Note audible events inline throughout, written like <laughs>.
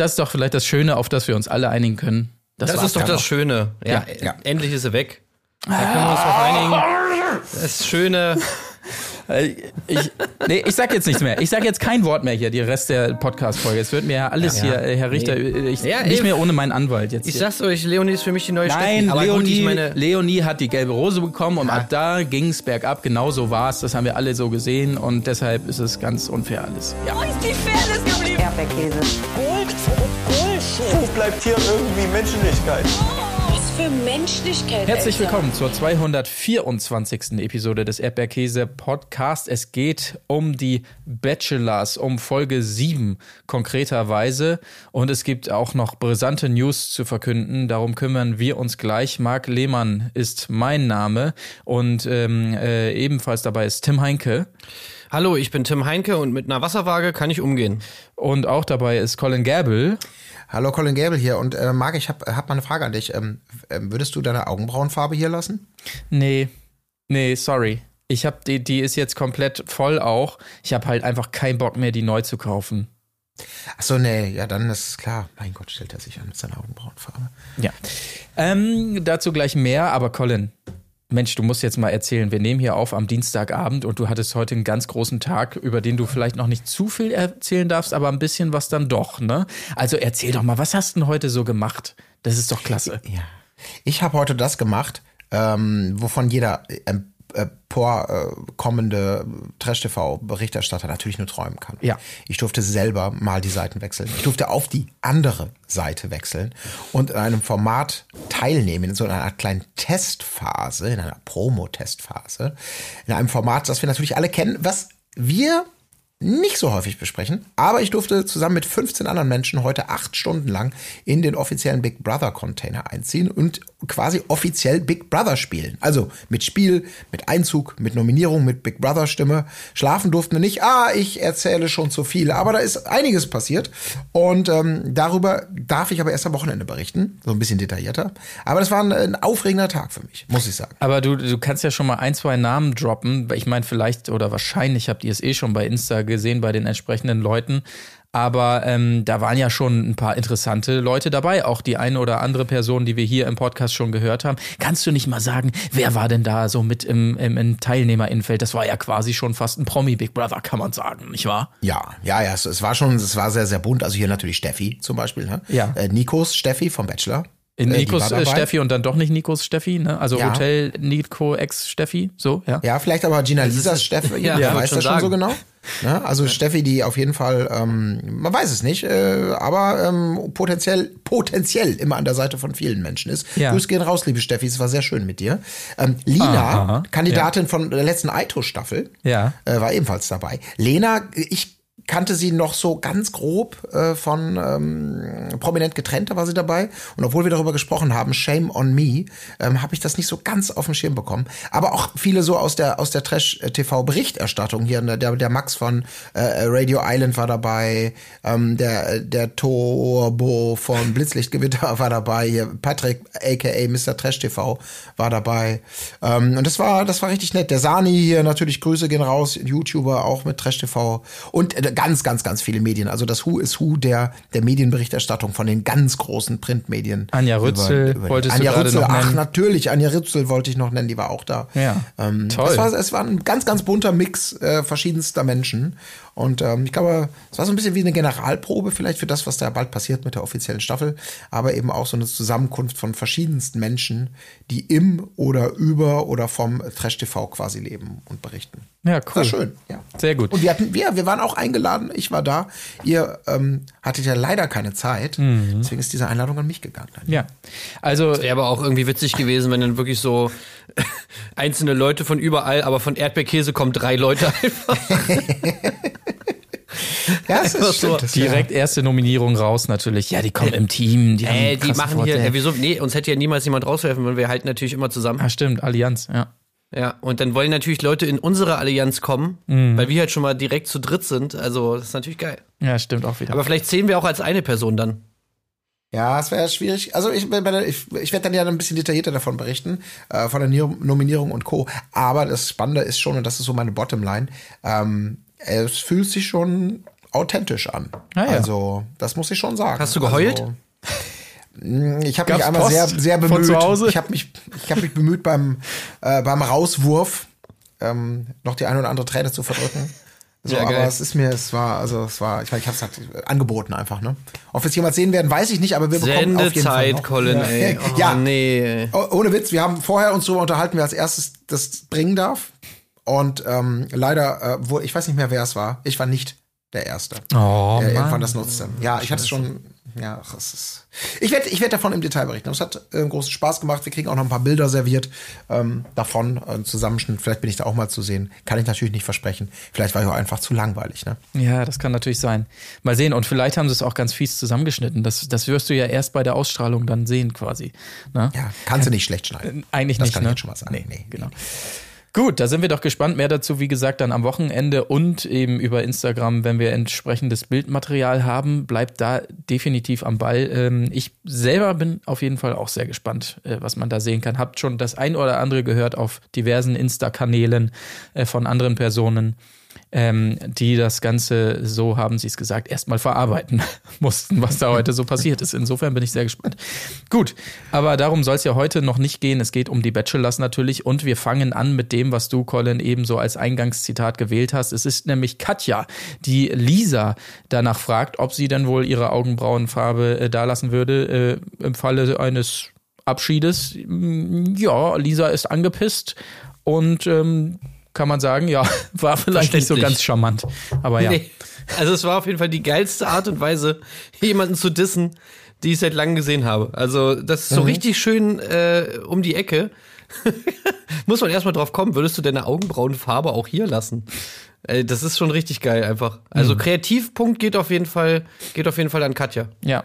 das ist doch vielleicht das Schöne, auf das wir uns alle einigen können. Das, das ist doch das noch. Schöne. Ja, ja, endlich ist sie weg. Da können wir uns drauf einigen. Das Schöne. Äh, ich, nee, ich sag jetzt nichts mehr. Ich sag jetzt kein Wort mehr hier, die Rest der Podcast-Folge. Es wird mir ja alles ja, ja. hier, Herr Richter, nee. ich, ja, nicht mehr ohne meinen Anwalt jetzt. Ich hier. sag's euch, Leonie ist für mich die neue Nein, Steffi. Leonie, meine Leonie hat die gelbe Rose bekommen und ab da ging's bergab. Genau so war's. Das haben wir alle so gesehen und deshalb ist es ganz unfair alles. Ja. Wo ist die Fairness geblieben? Erdbeerkäse. Bullshit. Wo bleibt hier irgendwie Menschlichkeit? für Menschlichkeit. Herzlich willkommen zur 224. Episode des Erdbeerkäse Podcast. Es geht um die Bachelors, um Folge 7 konkreterweise. Und es gibt auch noch brisante News zu verkünden. Darum kümmern wir uns gleich. Marc Lehmann ist mein Name und ähm, äh, ebenfalls dabei ist Tim Heinke. Hallo, ich bin Tim Heinke und mit einer Wasserwaage kann ich umgehen. Und auch dabei ist Colin Gäbel. Hallo Colin Gable hier und äh, Marc, ich habe hab mal eine Frage an dich. Ähm, ähm, würdest du deine Augenbrauenfarbe hier lassen? Nee, nee, sorry. Ich habe die, die ist jetzt komplett voll auch. Ich habe halt einfach keinen Bock mehr, die neu zu kaufen. Ach so, nee, ja, dann ist klar. Mein Gott, stellt er sich an mit seiner Augenbrauenfarbe. Ja. Ähm, dazu gleich mehr, aber Colin, Mensch, du musst jetzt mal erzählen, wir nehmen hier auf am Dienstagabend und du hattest heute einen ganz großen Tag, über den du vielleicht noch nicht zu viel erzählen darfst, aber ein bisschen was dann doch, ne? Also erzähl doch mal, was hast du denn heute so gemacht? Das ist doch klasse. Ja. Ich habe heute das gemacht, ähm, wovon jeder ähm, emporkommende äh, Trash-TV-Berichterstatter natürlich nur träumen kann. Ja. Ich durfte selber mal die Seiten wechseln. Ich durfte auf die andere Seite wechseln und in einem Format teilnehmen, in so einer Art kleinen Testphase, in einer Promo-Testphase, in einem Format, das wir natürlich alle kennen, was wir nicht so häufig besprechen, aber ich durfte zusammen mit 15 anderen Menschen heute acht Stunden lang in den offiziellen Big Brother Container einziehen und quasi offiziell Big Brother spielen. Also mit Spiel, mit Einzug, mit Nominierung, mit Big Brother Stimme. Schlafen durften wir nicht. Ah, ich erzähle schon zu viel, aber da ist einiges passiert und ähm, darüber darf ich aber erst am Wochenende berichten, so ein bisschen detaillierter. Aber das war ein, ein aufregender Tag für mich, muss ich sagen. Aber du, du kannst ja schon mal ein, zwei Namen droppen. Ich meine, vielleicht oder wahrscheinlich habt ihr es eh schon bei Insta gesehen bei den entsprechenden Leuten. Aber ähm, da waren ja schon ein paar interessante Leute dabei, auch die eine oder andere Person, die wir hier im Podcast schon gehört haben. Kannst du nicht mal sagen, wer war denn da so mit im, im, im Teilnehmerinfeld? Das war ja quasi schon fast ein Promi Big Brother, kann man sagen, nicht wahr? Ja, ja, ja, es, es war schon, es war sehr, sehr bunt. Also hier natürlich Steffi zum Beispiel, ne? Ja. Äh, Nikos Steffi vom Bachelor. In äh, Nikos äh, Steffi und dann doch nicht Nikos Steffi, ne? Also ja. Hotel Nico ex Steffi, so, ja. Ja, vielleicht aber Gina Lisas Steffi, <laughs> ja, wer weiß das schon so genau. Ne? Also Steffi, die auf jeden Fall, ähm, man weiß es nicht, äh, aber ähm, potenziell, potenziell immer an der Seite von vielen Menschen ist. Ja. Grüß gehen raus, liebe Steffi, es war sehr schön mit dir. Ähm, Lina, Aha, Kandidatin ja. von der letzten Aito-Staffel, ja. äh, war ebenfalls dabei. Lena, ich kannte sie noch so ganz grob äh, von ähm, prominent getrennt, da war sie dabei. Und obwohl wir darüber gesprochen haben, Shame on Me, ähm, habe ich das nicht so ganz auf dem Schirm bekommen. Aber auch viele so aus der aus der Trash-TV-Berichterstattung hier. Ne? Der, der Max von äh, Radio Island war dabei, ähm, der der Turbo von Blitzlichtgewitter <laughs> war dabei, hier Patrick aka Mr. Trash TV war dabei. Ähm, und das war das war richtig nett. Der Sani hier natürlich Grüße gehen raus, YouTuber auch mit Trash TV und äh, ganz, ganz, ganz viele Medien. Also das Who is Who der, der Medienberichterstattung von den ganz großen Printmedien. Anja Rützel über, über wolltest Anja du Rützel, noch nennen? Ach, natürlich, Anja Rützel wollte ich noch nennen, die war auch da. Ja, ähm, toll. Es war, es war ein ganz, ganz bunter Mix äh, verschiedenster Menschen. Und ähm, ich glaube, es war so ein bisschen wie eine Generalprobe vielleicht für das, was da bald passiert mit der offiziellen Staffel, aber eben auch so eine Zusammenkunft von verschiedensten Menschen, die im oder über oder vom Trash TV quasi leben und berichten. Ja, cool. War schön, ja. Sehr gut. Und wir hatten, wir, wir waren auch eingeladen, ich war da. Ihr ähm, hattet ja leider keine Zeit, mhm. deswegen ist diese Einladung an mich gegangen. Dann. Ja. Also. Es wäre aber auch irgendwie witzig gewesen, wenn dann wirklich so <laughs> einzelne Leute von überall, aber von Erdbeerkäse kommen drei Leute einfach. <laughs> Ja, <laughs> das ist so. Direkt erste Nominierung raus natürlich. Ja, die kommen im Team. Die, äh, die machen Vorteil. hier, äh, wieso? Nee, uns hätte ja niemals jemand rauswerfen, weil wir halten natürlich immer zusammen. Ah, stimmt, Allianz, ja. Ja, und dann wollen natürlich Leute in unsere Allianz kommen, mhm. weil wir halt schon mal direkt zu dritt sind. Also, das ist natürlich geil. Ja, stimmt auch wieder. Aber vielleicht zählen wir auch als eine Person dann. Ja, es wäre schwierig. Also ich, ich, ich werde dann ja ein bisschen detaillierter davon berichten, äh, von der Nominierung und Co. Aber das Spannende ist schon, und das ist so meine Bottomline, ähm, es fühlt sich schon authentisch an. Ah, ja. Also, das muss ich schon sagen. Hast du geheult? Also, mh, ich habe mich einmal Post sehr, sehr bemüht. zu Hause? Ich habe mich, ich hab mich bemüht beim, äh, beim Rauswurf ähm, noch die eine oder andere Träne zu verdrücken. So, Ja, aber geil. es ist mir, es war, also es war, ich meine, ich habe es halt angeboten einfach, ne? Ob wir es jemals sehen werden, weiß ich nicht, aber wir bekommen auf jeden Fall Sendezeit, noch. Colin, ja. ey. <laughs> Oh, ja, nee. Oh, ohne Witz, wir haben vorher uns darüber unterhalten, wer als erstes das bringen darf. Und ähm, leider, äh, wo, ich weiß nicht mehr, wer es war. Ich war nicht der Erste, Oh, der irgendwann das nutzte. Ja, ich hatte es schon. Ja, ach, es ist. Ich werde ich werd davon im Detail berichten. Es hat äh, großen Spaß gemacht. Wir kriegen auch noch ein paar Bilder serviert ähm, davon, äh, einen Zusammenschnitt. Vielleicht bin ich da auch mal zu sehen. Kann ich natürlich nicht versprechen. Vielleicht war ich auch einfach zu langweilig. Ne? Ja, das kann natürlich sein. Mal sehen. Und vielleicht haben sie es auch ganz fies zusammengeschnitten. Das, das wirst du ja erst bei der Ausstrahlung dann sehen, quasi. Ne? Ja, kannst du nicht schlecht schneiden. Eigentlich das nicht, kann ne? ich jetzt schon mal sagen. Nee, Nee, genau. Gut, da sind wir doch gespannt. Mehr dazu, wie gesagt, dann am Wochenende und eben über Instagram, wenn wir entsprechendes Bildmaterial haben. Bleibt da definitiv am Ball. Ähm, Ich selber bin auf jeden Fall auch sehr gespannt, äh, was man da sehen kann. Habt schon das ein oder andere gehört auf diversen Insta-Kanälen äh, von anderen Personen, ähm, die das Ganze, so haben sie es gesagt, erstmal verarbeiten <laughs> mussten, was da heute so passiert ist. Insofern bin ich sehr gespannt. Gut, aber darum soll es ja heute noch nicht gehen. Es geht um die Bachelors natürlich und wir fangen an mit dem, was du, Colin, eben so als Eingangszitat gewählt hast. Es ist nämlich Katja, die Lisa danach fragt, ob sie denn wohl ihre Augenbrauenfarbe äh, dalassen würde äh, im Falle eines Abschiedes. Mm, Ja, Lisa ist angepisst und ähm, kann man sagen, ja, <laughs> war vielleicht nicht so ganz charmant. Aber ja. Nee. Also es war auf jeden Fall die geilste Art und Weise, jemanden zu dissen, die ich seit langem gesehen habe. Also das ist so richtig schön äh, um die Ecke. <laughs> Muss man erstmal drauf kommen, würdest du deine Augenbrauenfarbe auch hier lassen? Äh, das ist schon richtig geil einfach. Also Kreativpunkt geht auf jeden Fall, geht auf jeden Fall an Katja. Ja.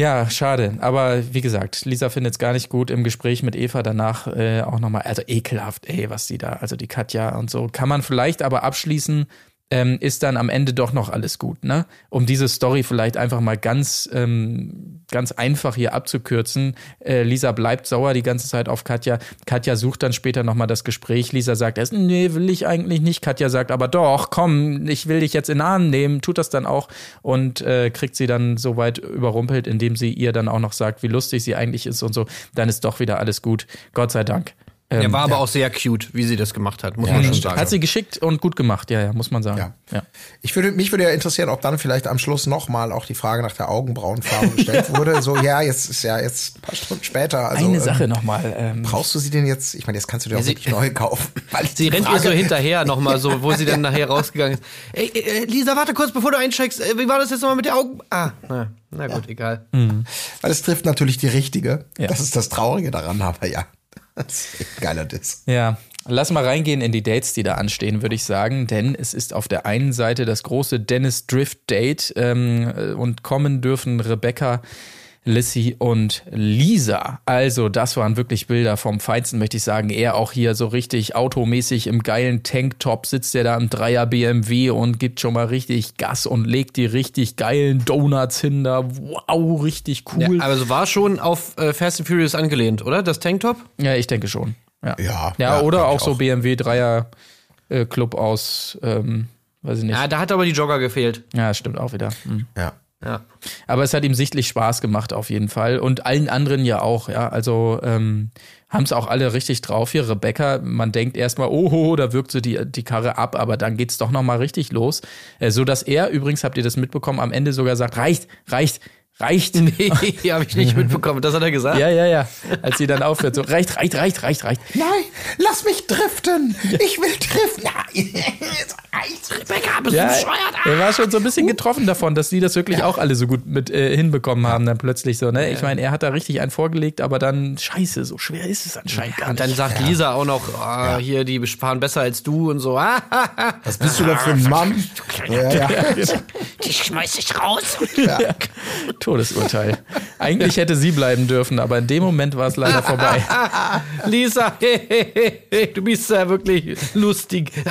Ja, schade. Aber wie gesagt, Lisa findet es gar nicht gut im Gespräch mit Eva danach äh, auch nochmal, also ekelhaft, ey, was die da, also die Katja und so. Kann man vielleicht aber abschließen, ähm, ist dann am Ende doch noch alles gut, ne? Um diese Story vielleicht einfach mal ganz, ähm, ganz einfach hier abzukürzen. Äh, Lisa bleibt sauer die ganze Zeit auf Katja. Katja sucht dann später nochmal das Gespräch. Lisa sagt erst, nee, will ich eigentlich nicht. Katja sagt aber doch, komm, ich will dich jetzt in den Arm nehmen, tut das dann auch und äh, kriegt sie dann so weit überrumpelt, indem sie ihr dann auch noch sagt, wie lustig sie eigentlich ist und so. Dann ist doch wieder alles gut. Gott sei Dank. Ähm, Er war aber auch sehr cute, wie sie das gemacht hat, muss man schon sagen. hat sie geschickt und gut gemacht, ja, ja, muss man sagen. Ja. ja. Ich würde, mich würde ja interessieren, ob dann vielleicht am Schluss nochmal auch die Frage nach der Augenbrauenfarbe gestellt <laughs> wurde. So, ja, jetzt ist ja jetzt ein paar Stunden später. Also, Eine ähm, Sache nochmal. Ähm, Brauchst du sie denn jetzt? Ich meine, jetzt kannst du dir auch sie- wirklich neu kaufen. <laughs> Weil ich Sie rennt ihr Frage- so hinterher nochmal so, wo sie dann nachher rausgegangen ist. <laughs> Ey, äh, Lisa, warte kurz, bevor du einsteigst. Äh, wie war das jetzt nochmal mit der Augen? Ah, na, na gut, egal. Weil es trifft natürlich die richtige. Ja. Das ist das Traurige daran, aber ja. <laughs> Geiler Diss. Ja, lass mal reingehen in die Dates, die da anstehen, würde ich sagen. Denn es ist auf der einen Seite das große Dennis Drift Date ähm, und kommen dürfen Rebecca. Lissy und Lisa. Also, das waren wirklich Bilder vom Feinsten, möchte ich sagen. Er auch hier so richtig automäßig im geilen Tanktop sitzt er da im Dreier BMW und gibt schon mal richtig Gas und legt die richtig geilen Donuts hin da. Wow, richtig cool. Ja, aber so war schon auf äh, Fast and Furious angelehnt, oder? Das Tanktop? Ja, ich denke schon. Ja, Ja, ja, ja, oder auch ich so auch. BMW Dreier äh, Club aus, ähm, weiß ich nicht. Ja, Ja, da hat aber die Jogger gefehlt. stimmt auch wieder. Hm. Ja. Ja. Aber es hat ihm sichtlich Spaß gemacht auf jeden Fall und allen anderen ja auch. Ja, also ähm, haben es auch alle richtig drauf hier. Rebecca, man denkt erstmal, oh, da wirkt sie die, die Karre ab, aber dann geht's doch noch mal richtig los, äh, so dass er übrigens habt ihr das mitbekommen, am Ende sogar sagt, reicht, reicht, reicht. <laughs> Nee, habe ich nicht mitbekommen. Das hat er gesagt. Ja, ja, ja. Als sie dann aufhört, so reicht, reicht, reicht, reicht, reicht. Nein, lass mich driften. Ich will driften. Rebecca, bist Ja, du bescheuert? er war schon so ein bisschen getroffen davon, dass die das wirklich auch alle so gut mit äh, hinbekommen haben, dann plötzlich so, ne? Ich meine, er hat da richtig einen vorgelegt, aber dann, scheiße, so schwer ist es anscheinend gar Und nicht. dann sagt Lisa auch noch, ah, hier, die fahren besser als du und so. Ah, <laughs> Was bist du denn für ein Mann? Ja, ja. <laughs> Die schmeiß ich raus. Todesurteil. Eigentlich hätte sie bleiben dürfen, aber in dem Moment war es leider vorbei. <laughs> Lisa, du bist ja wirklich lustig. <laughs>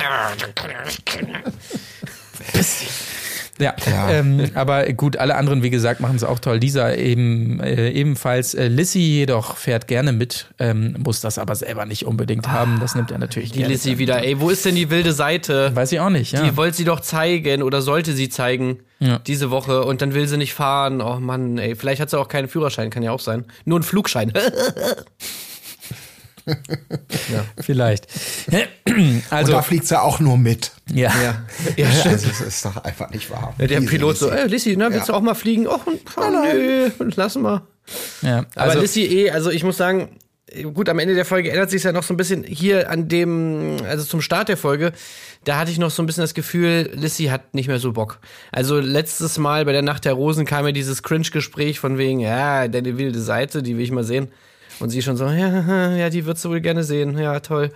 Ja, Ähm, aber gut, alle anderen, wie gesagt, machen es auch toll. Lisa eben äh, ebenfalls. Äh, Lissy jedoch fährt gerne mit, ähm, muss das aber selber nicht unbedingt haben. Das nimmt er natürlich Die. Lissy wieder. Ey, wo ist denn die wilde Seite? Weiß ich auch nicht, ja. Die wollte sie doch zeigen oder sollte sie zeigen Ja. diese Woche und dann will sie nicht fahren. Oh Mann, ey, vielleicht hat sie auch keinen Führerschein, kann ja auch sein. Nur einen Flugschein. <laughs> Vielleicht. Und Also, da fliegt sie auch nur mit. ja. ja, ja. Also, das ist doch einfach nicht wahr. Ja, der Pilot so, Lissy. ey, Lissy, na, willst Ja. du auch mal fliegen? Och, oh, nö, lassen wir. ja. Aber Also, Lissy eh, also ich muss sagen, gut, am Ende der Folge ändert sich ja noch so ein bisschen hier an dem, also zum Start der Folge, da hatte ich noch so ein bisschen das Gefühl, Lissy hat nicht mehr so Bock. Also letztes Mal bei der Nacht der Rosen kam ja dieses Cringe-Gespräch von wegen, ja, deine wilde Seite, die will ich mal sehen. Und sie schon so, <laughs> ja, ja, die würdest du wohl gerne sehen, ja, toll.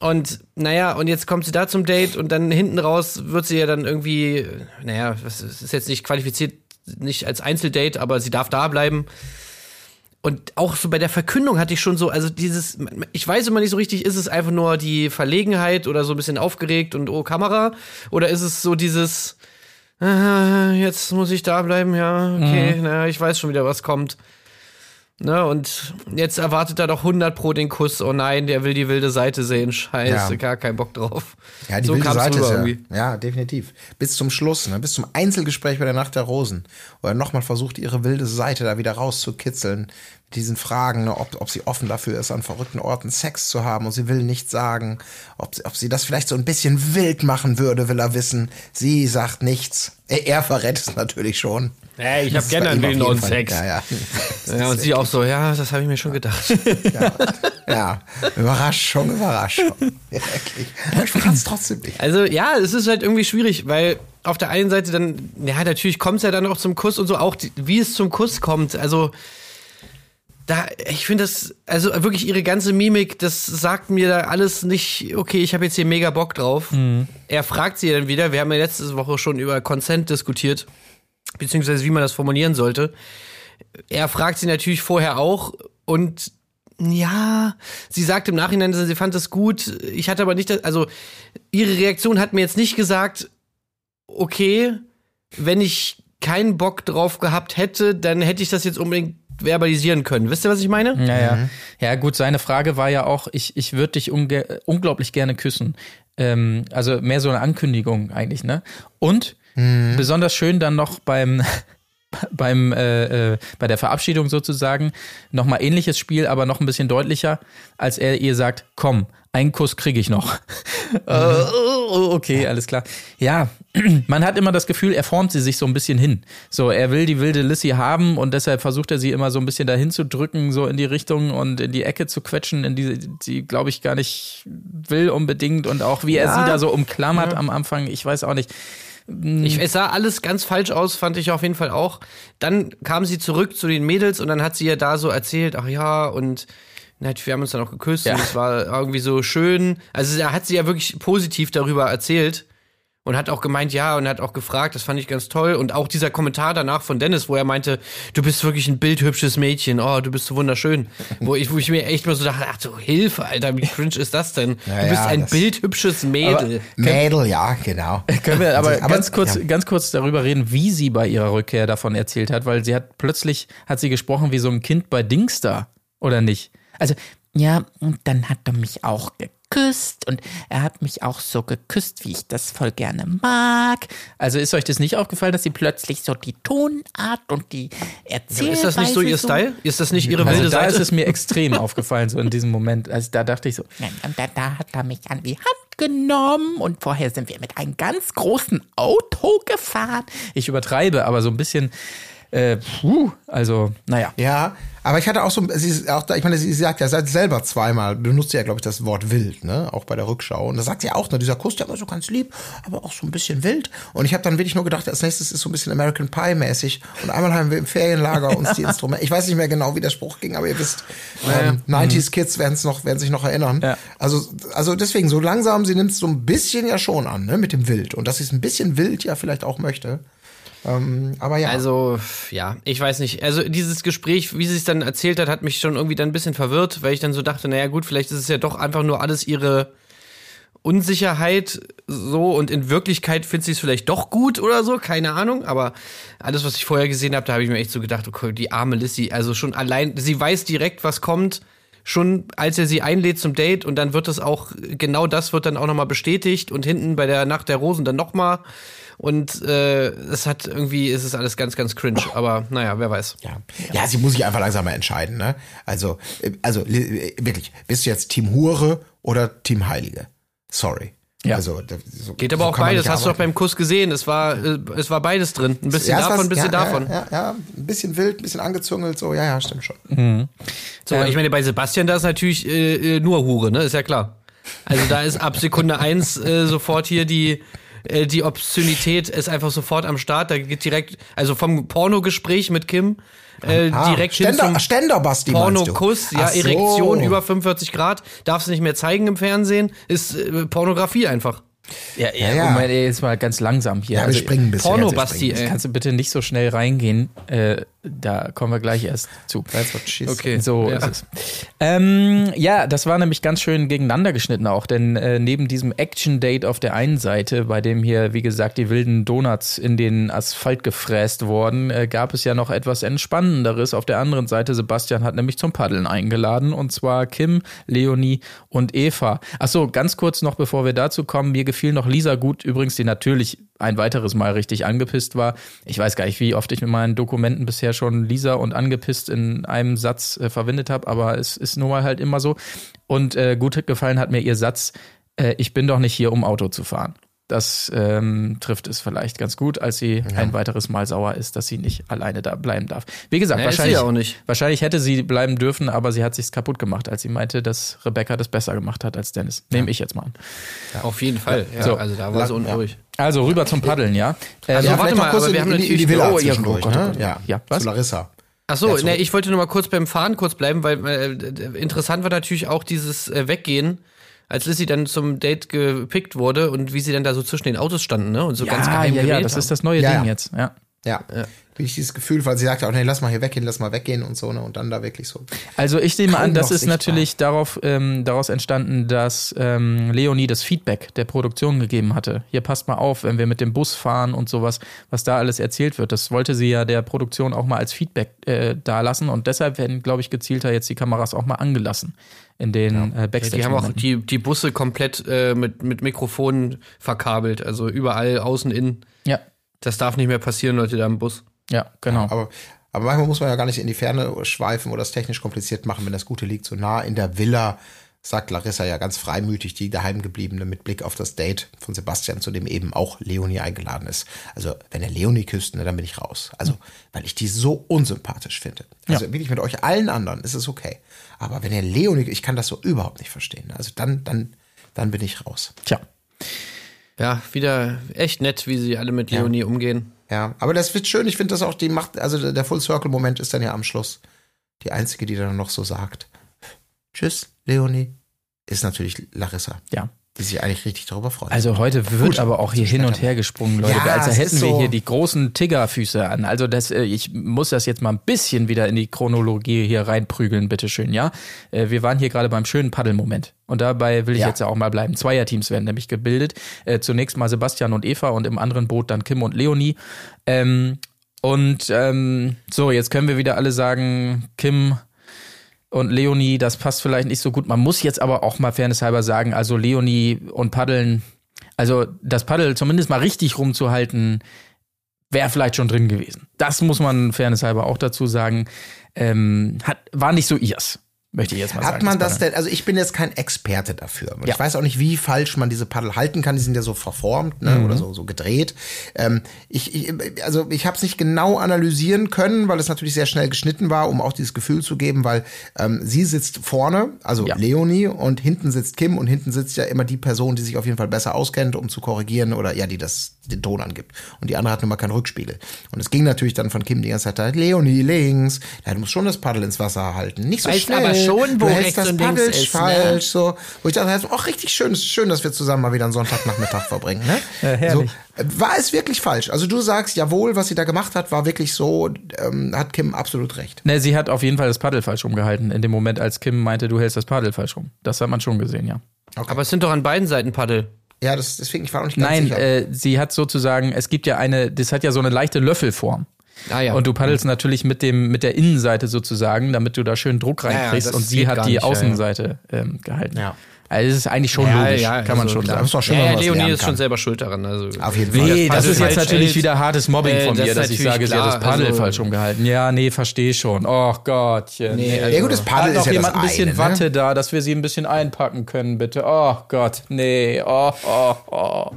Und naja, und jetzt kommt sie da zum Date und dann hinten raus wird sie ja dann irgendwie, naja, das ist jetzt nicht qualifiziert, nicht als Einzeldate, aber sie darf da bleiben. Und auch so bei der Verkündung hatte ich schon so, also dieses, ich weiß immer nicht so richtig, ist es einfach nur die Verlegenheit oder so ein bisschen aufgeregt und oh Kamera? Oder ist es so dieses, ah, jetzt muss ich da bleiben, ja, okay, na, ich weiß schon wieder, was kommt. Ne, und jetzt erwartet er doch 100 pro den Kuss. Oh nein, der will die wilde Seite sehen. Scheiße, Ja. gar keinen Bock drauf. Ja, die so wilde Seite ist ja, irgendwie. ja, definitiv. Bis zum Schluss, ne? bis zum Einzelgespräch bei der Nacht der Rosen, wo er nochmal versucht, ihre wilde Seite da wieder rauszukitzeln. Diesen Fragen, ne? ob, ob sie offen dafür ist, an verrückten Orten Sex zu haben und sie will nichts sagen. Ob, sie- ob sie das vielleicht so ein bisschen wild machen würde, will er wissen. Sie sagt nichts. Er, er verrät es natürlich schon. Hey, ich Das hab ist gerne einen wilden und Sex. Ja, ja. <laughs> Ja, und sie auch so, ja, das habe ich mir schon gedacht. ja. Überraschung, Überraschung. Ja, wirklich. Aber ich verrate es trotzdem nicht. Also ja, es ist halt irgendwie schwierig, weil auf der einen Seite dann, ja, natürlich kommt es ja dann auch zum Kuss und so, auch die, wie es zum Kuss kommt. Also da, ich finde das, also wirklich ihre ganze Mimik, das sagt mir da alles nicht, okay, ich habe jetzt hier mega Bock drauf. Er fragt sie dann wieder, wir haben ja letzte Woche schon über Consent diskutiert, beziehungsweise wie man das formulieren sollte. Er fragt sie natürlich vorher auch und ja, sie sagt im Nachhinein, sie fand es gut. Ich hatte aber nicht, das, also ihre Reaktion hat mir jetzt nicht gesagt, okay, wenn ich keinen Bock drauf gehabt hätte, dann hätte ich das jetzt unbedingt verbalisieren können. Wisst ihr, was ich meine? Ja, ja. Ja, gut, seine Frage war ja auch, ich, ich würde dich unge unglaublich gerne küssen. Ähm, also mehr so eine Ankündigung eigentlich, ne? Und besonders schön dann noch beim beim äh, äh, bei der Verabschiedung sozusagen nochmal ähnliches Spiel, aber noch ein bisschen deutlicher, als er ihr sagt, komm, einen Kuss kriege ich noch. Äh, <laughs> okay, alles klar. Ja, <clears throat> man hat immer das Gefühl, er formt sie sich so ein bisschen hin. So, er will die wilde Lissy haben und deshalb versucht er sie immer so ein bisschen dahin zu drücken, so in die Richtung und in die Ecke zu quetschen, in die sie, glaube ich, gar nicht will unbedingt und auch wie er sie da so umklammert am Anfang, ich weiß auch nicht. Ich, es sah alles ganz falsch aus, fand ich auf jeden Fall auch. Dann kam sie zurück zu den Mädels und dann hat sie ja da so erzählt, ach ja, und wir haben uns dann auch geküsst Ja. und es war irgendwie so schön. Also da hat sie ja wirklich positiv darüber erzählt und hat auch gemeint, ja, und hat auch gefragt, das fand ich ganz toll. Und auch dieser Kommentar danach von Dennis, wo er meinte, du bist wirklich ein bildhübsches Mädchen, oh, du bist so wunderschön. wo, ich, wo ich mir echt mal so dachte, ach du Hilfe, Alter, wie cringe ist das denn? Ja, du bist ja, ein bildhübsches Mädel. Mädel, ja, genau. Können wir aber, Aber- ganz kurz, ja. ganz kurz darüber reden, wie sie bei ihrer Rückkehr davon erzählt hat, weil sie hat plötzlich hat sie gesprochen wie so ein Kind bei Dingsda oder nicht? Also ja, und dann hat er mich auch geküsst und er hat mich auch so geküsst, wie ich das voll gerne mag. Also ist euch das nicht aufgefallen, dass sie plötzlich so die Tonart und die Erzählweise Ist das nicht so ihr Style? Ist das nicht ihre Also wilde da Seite? ist es mir extrem aufgefallen, so in diesem Moment. Also da dachte ich so, Und da, da hat er mich an die Hand genommen und vorher sind wir mit einem ganz großen Auto gefahren. ich übertreibe, aber so ein bisschen, äh, puh, also, naja. Ja, aber ich hatte auch so, sie ist auch da, ich meine, sie sagt ja seit selber zweimal, benutzt sie ja, glaube ich, das Wort wild, ne, auch bei der Rückschau. Und da sagt sie auch, ne, dieser Kuss, der war so ganz lieb, aber auch so ein bisschen wild. Und ich habe dann wirklich nur gedacht, als nächstes ist so ein bisschen American Pie mäßig. Und einmal haben wir im Ferienlager uns die <laughs> Instrumente, ich weiß nicht mehr genau, wie der Spruch ging, aber ihr wisst, ähm, 90s Kids werden es noch, werden sich noch erinnern. Ja. Also, also deswegen, so langsam, sie nimmt es so ein bisschen ja schon an, ne, mit dem Wild. Und dass sie es ein bisschen wild ja vielleicht auch möchte. Ähm, aber ja. Also, ja, ich weiß nicht. Also, dieses Gespräch, wie sie es dann erzählt hat, hat mich schon irgendwie dann ein bisschen verwirrt, weil ich dann so dachte, naja, gut, vielleicht ist es ja doch einfach nur alles ihre Unsicherheit so und in Wirklichkeit findet sie es vielleicht doch gut oder so, keine Ahnung. Aber alles, was ich vorher gesehen habe, da habe ich mir echt so gedacht, okay, die arme Lissy, also schon allein, sie weiß direkt, was kommt, schon als er sie einlädt zum Date und dann wird es auch, genau das wird dann auch nochmal bestätigt und hinten bei der Nacht der Rosen dann nochmal. Und äh, es hat irgendwie, ist es alles ganz, ganz cringe. Aber naja, wer weiß. Ja. ja, sie muss sich einfach langsam mal entscheiden. Ne? Also, äh, also äh, wirklich, bist du jetzt Team Hure oder Team Heilige? Sorry. Ja. Also, so, Geht aber so auch beides, hast du doch beim Kuss gesehen. Es war, äh, es war beides drin. Ein bisschen Ja, es davon, ein bisschen ja, davon. Ja, ja, ja, ein bisschen wild, ein bisschen angezüngelt, so, ja, ja, stimmt schon. So, ich meine, bei Sebastian, da ist natürlich äh, äh, nur Hure, ne? Ist ja klar. Also da ist ab Sekunde eins äh, sofort hier die, äh, die Obszönität ist einfach sofort am Start. Da geht direkt, also vom Pornogespräch mit Kim äh, Ah, direkt hin Ständer, zum Ständerbasti? Pornokuss, ja, so. Erektion über 45 Grad, darfst du nicht mehr zeigen im Fernsehen, ist äh, Pornografie einfach. Ja, ja, ja. Moment, ey, jetzt mal ganz langsam hier. Ja, wir Also, springen ein bisschen. Porno-Basti, wir ey. Kannst du bitte nicht so schnell reingehen? Äh, da kommen wir gleich erst zu. That's what she said. Okay. So Ja. ist es. Ähm, ja, das war nämlich ganz schön gegeneinander geschnitten auch, denn äh, neben diesem Action-Date auf der einen Seite, bei dem hier, wie gesagt, die wilden Donuts in den Asphalt gefräst wurden, äh, gab es ja noch etwas Entspannenderes. Auf der anderen Seite, Sebastian hat nämlich zum Paddeln eingeladen und zwar Kim, Leonie und Eva. Achso, ganz kurz noch, bevor wir dazu kommen, mir gefiel noch Lisa gut, übrigens, die natürlich ein weiteres Mal richtig angepisst war. Ich weiß gar nicht, wie oft ich mit meinen Dokumenten bisher schon Lisa und angepisst in einem Satz äh, verwendet habe, aber es ist nun mal halt immer so. Und äh, gut gefallen hat mir ihr Satz, äh, ich bin doch nicht hier, um Auto zu fahren. Das ähm, trifft es vielleicht ganz gut, als sie ein weiteres Mal sauer ist, dass sie nicht alleine da bleiben darf. Wie gesagt, Ja, sie wahrscheinlich, ja auch nicht. wahrscheinlich hätte sie bleiben dürfen, aber sie hat sich's kaputt gemacht, als sie meinte, dass Rebecca das besser gemacht hat als Dennis. Nehme ich jetzt mal an. Auf jeden Fall. Ja, So. Also da war sie unruhig. Also rüber zum Paddeln, ja. Ähm, Also, Ja, warte vielleicht noch mal, kurz aber wir haben in, die- natürlich- Villa Oh, ja, zwischendurch, oh Gott, ne? Gott. Ja, Ja, was? zu Larissa. Ach so, Ja, ne, ich wollte nur mal kurz beim Fahren kurz bleiben, weil äh, interessant war natürlich auch dieses äh, Weggehen, als Lissy dann zum Date gepickt wurde und wie sie dann da so zwischen den Autos standen, ne? Und so ganz ja, geheim ja, ja, das haben. ist das neue Ja, Ding ja. jetzt, ja. Ja. Wie ich dieses Gefühl, weil sie sagte auch, nee, lass mal hier weggehen, lass mal weggehen und so, ne? Und dann da wirklich so. Also ich nehme an, das ist sichtbar. natürlich darauf, ähm, daraus entstanden, dass ähm, Leonie das Feedback der Produktion gegeben hatte. Hier passt mal auf, wenn wir mit dem Bus fahren und sowas, was da alles erzählt wird. Das wollte sie ja der Produktion auch mal als Feedback äh, dalassen und deshalb werden, glaube ich, gezielter jetzt die Kameras auch mal angelassen in den äh, Ja, Backstage. die haben auch die, die Busse komplett äh, mit, mit Mikrofonen verkabelt, also überall außen, innen. ja, Das darf nicht mehr passieren, Leute, da im Bus. ja, genau. Aber, aber manchmal muss man ja gar nicht in die Ferne schweifen oder es technisch kompliziert machen, wenn das Gute liegt so nah in der Villa, sagt Larissa ja ganz freimütig, die daheimgebliebene mit Blick auf das Date von Sebastian, zu dem eben auch Leonie eingeladen ist. Also, wenn er Leonie küsst, ne, dann bin ich raus. Also, weil ich die so unsympathisch finde. Also, wirklich mit euch allen anderen ist es okay. Aber wenn er Leonie, ich kann das so überhaupt nicht verstehen. Also, dann, dann, dann bin ich raus. Tja. Ja, wieder echt nett, wie sie alle mit Leonie umgehen. Ja, aber das wird schön. Ich finde das auch, die macht, also der Full Circle Moment ist dann ja am Schluss die einzige, die dann noch so sagt. Tschüss, Leonie. Ist natürlich Larissa, Ja. Die sich eigentlich richtig darüber freut. Also heute wird Gut. aber auch hier hin und her gesprungen, Leute. Ja, als es hätten wir so- hier die großen Tiggerfüße an. Also das, äh, ich muss das jetzt mal ein bisschen wieder in die Chronologie hier reinprügeln, bitteschön, ja. Äh, Wir waren hier gerade beim schönen Paddelmoment. Und dabei will ich Ja. jetzt ja auch mal bleiben. Zweierteams werden nämlich gebildet. Äh, Zunächst mal Sebastian und Eva und im anderen Boot dann Kim und Leonie. Ähm, und ähm, so, jetzt können wir wieder alle sagen, Kim und Leonie, das passt vielleicht nicht so gut. Man muss jetzt aber auch mal fairnesshalber sagen, also Leonie und Paddeln, also das Paddel zumindest mal richtig rumzuhalten, wäre vielleicht schon drin gewesen. Das muss man fairnesshalber auch dazu sagen. Ähm, hat, war nicht so ihrs, möchte ich jetzt mal sagen. Hat man das denn, also ich bin jetzt kein Experte dafür. Ja. Ich weiß auch nicht, wie falsch man diese Paddel halten kann. Die sind ja so verformt ne, Mhm. oder so, so gedreht. Ähm, ich, ich, also ich habe es nicht genau analysieren können, weil es natürlich sehr schnell geschnitten war, um auch dieses Gefühl zu geben, weil ähm, sie sitzt vorne, also Ja. Leonie, und hinten sitzt Kim und hinten sitzt ja immer die Person, die sich auf jeden Fall besser auskennt, um zu korrigieren oder ja, die das den Ton angibt. Und die andere hat nun mal keinen Rückspiegel. Und es ging natürlich dann von Kim die ganze Zeit, Leonie links, ja, du musst schon das Paddel ins Wasser halten. Nicht so Weißt schnell. Schon, wo du hältst das Paddel ist, ne? falsch, so. Wo ich dachte, auch richtig schön, es ist schön, dass wir zusammen mal wieder einen Sonntagnachmittag verbringen, ne? Ja, herrlich. So, war es wirklich falsch? Also du sagst, jawohl, was sie da gemacht hat, war wirklich so, ähm, hat Kim absolut recht. Ne, sie hat auf jeden Fall das Paddel falsch rumgehalten, in dem Moment, als Kim meinte, du hältst das Paddel falsch rum. Das hat man schon gesehen, ja. Aber es sind doch an beiden Seiten Paddel. Ja, das, deswegen, ich war auch nicht ganz Nein, sicher. äh, sie hat sozusagen, es gibt ja eine, das hat ja so eine leichte Löffelform. Ah ja. Und du paddelst natürlich mit dem, mit der Innenseite sozusagen, damit du da schön Druck ja, reinkriegst. das und sie hat die nicht, ja, ja. Außenseite Ähm, gehalten. Ja. Also es ist eigentlich schon Ja, logisch, ja, kann man also schon klar. sagen. ist doch schön, ja, ja, Leonie ist schon selber schuld daran. Also. Auf jeden Fall. Nee, das Paddel ist jetzt natürlich hält. wieder hartes Mobbing Äh, von das dir, ist dass ich sage, sie hat das Paddel also- falsch umgehalten. Ja, nee, verstehe schon. Oh Gottchen. Nee, ja gut, das Paddel Hat noch ist ja jemand das ein bisschen eine, ne? Watte da, dass wir sie ein bisschen einpacken können, bitte. Oh Gott, nee. Oh, oh, oh.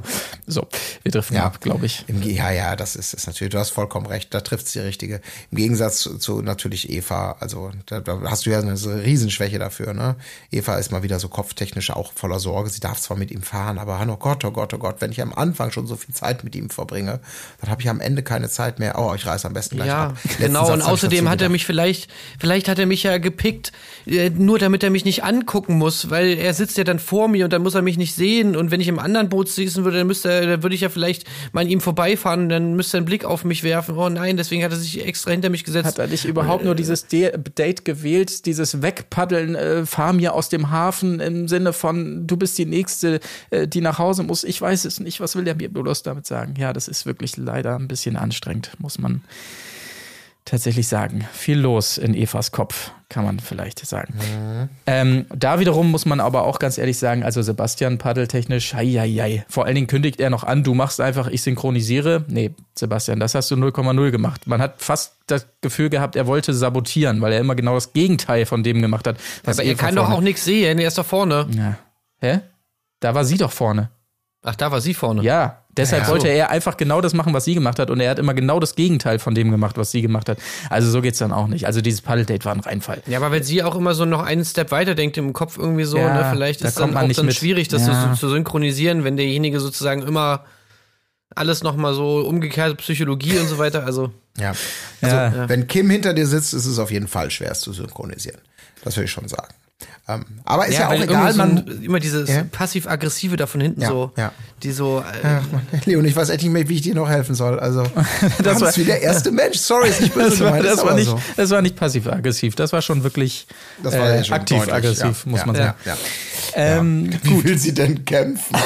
So, wir driften Ja. ab, glaube ich. Im, ja, ja, das ist, ist natürlich, du hast vollkommen recht, da trifft es die Richtige. Im Gegensatz zu, zu natürlich Eva, also da, da hast du ja eine so eine Riesenschwäche dafür, ne? Eva ist mal wieder so kopftechnisch auch voller Sorge. Sie darf zwar mit ihm fahren, aber oh Gott, oh Gott, oh Gott, wenn ich am Anfang schon so viel Zeit mit ihm verbringe, dann habe ich am Ende keine Zeit mehr. Oh, ich reiß am besten gleich Ja, ab. Letzten genau. Satz Und außerdem hat er mich vielleicht, vielleicht hat er mich ja gepickt, äh, nur damit er mich nicht angucken muss, weil er sitzt ja dann vor mir und dann muss er mich nicht sehen. Und wenn ich im anderen Boot sitzen würde, dann müsste er, dann würde ich ja vielleicht mal an ihm vorbeifahren und dann müsste er einen Blick auf mich werfen. Oh nein, deswegen hat er sich extra hinter mich gesetzt. Hat er nicht überhaupt nur dieses De Date gewählt, dieses Wegpaddeln, äh, fahr mir aus dem Hafen im Sinne von, du bist die Nächste, äh, die nach Hause muss. Ich weiß es nicht. Was will der bloß damit sagen? Ja, das ist wirklich leider ein bisschen anstrengend, muss man tatsächlich sagen. Viel los in Evas Kopf, kann man vielleicht sagen. Ähm, da wiederum muss man aber auch ganz ehrlich sagen, also Sebastian paddeltechnisch, hei, Vor allen Dingen kündigt er noch an, du machst einfach, ich synchronisiere. Nee, Sebastian, das hast du 0,0 gemacht. Man hat fast das Gefühl gehabt, er wollte sabotieren, weil er immer genau das Gegenteil von dem gemacht hat. Aber er Eva kann doch auch nichts sehen, er ist doch vorne. Ja. Hä? Da war sie doch vorne. Ach, da war sie vorne. Ja, deshalb Ja. wollte er einfach genau das machen, was sie gemacht hat. Und er hat immer genau das Gegenteil von dem gemacht, was sie gemacht hat. Also so geht's dann auch nicht. Also dieses Paddle-Date war ein Reinfall. Ja, aber wenn sie auch immer so noch einen Step weiter denkt im Kopf irgendwie so, Ja, ne, vielleicht da ist dann man auch nicht dann mit. schwierig, das Ja. so, zu synchronisieren, wenn derjenige sozusagen immer alles nochmal so umgekehrte Psychologie und so weiter, also Ja. Also, Ja. wenn Kim hinter dir sitzt, ist es auf jeden Fall schwer, es zu synchronisieren. Das will ich schon sagen. Ähm, aber ist ja, auch weil egal, so man. immer dieses Ja. passiv-aggressive da von hinten Ja, so, ja. die so, äh, Ach Mann, <laughs> Leon, ich weiß echt nicht mehr, wie ich dir noch helfen soll. Also, <laughs> das war- wie der erste Mensch. Sorry, nicht böse <laughs> Das war, das war nicht, so. das war nicht passiv-aggressiv. Das war schon wirklich äh, ja aktiv-aggressiv, ja. muss ja, man ja, sagen. Ja, Ähm, Wie will sie denn kämpfen?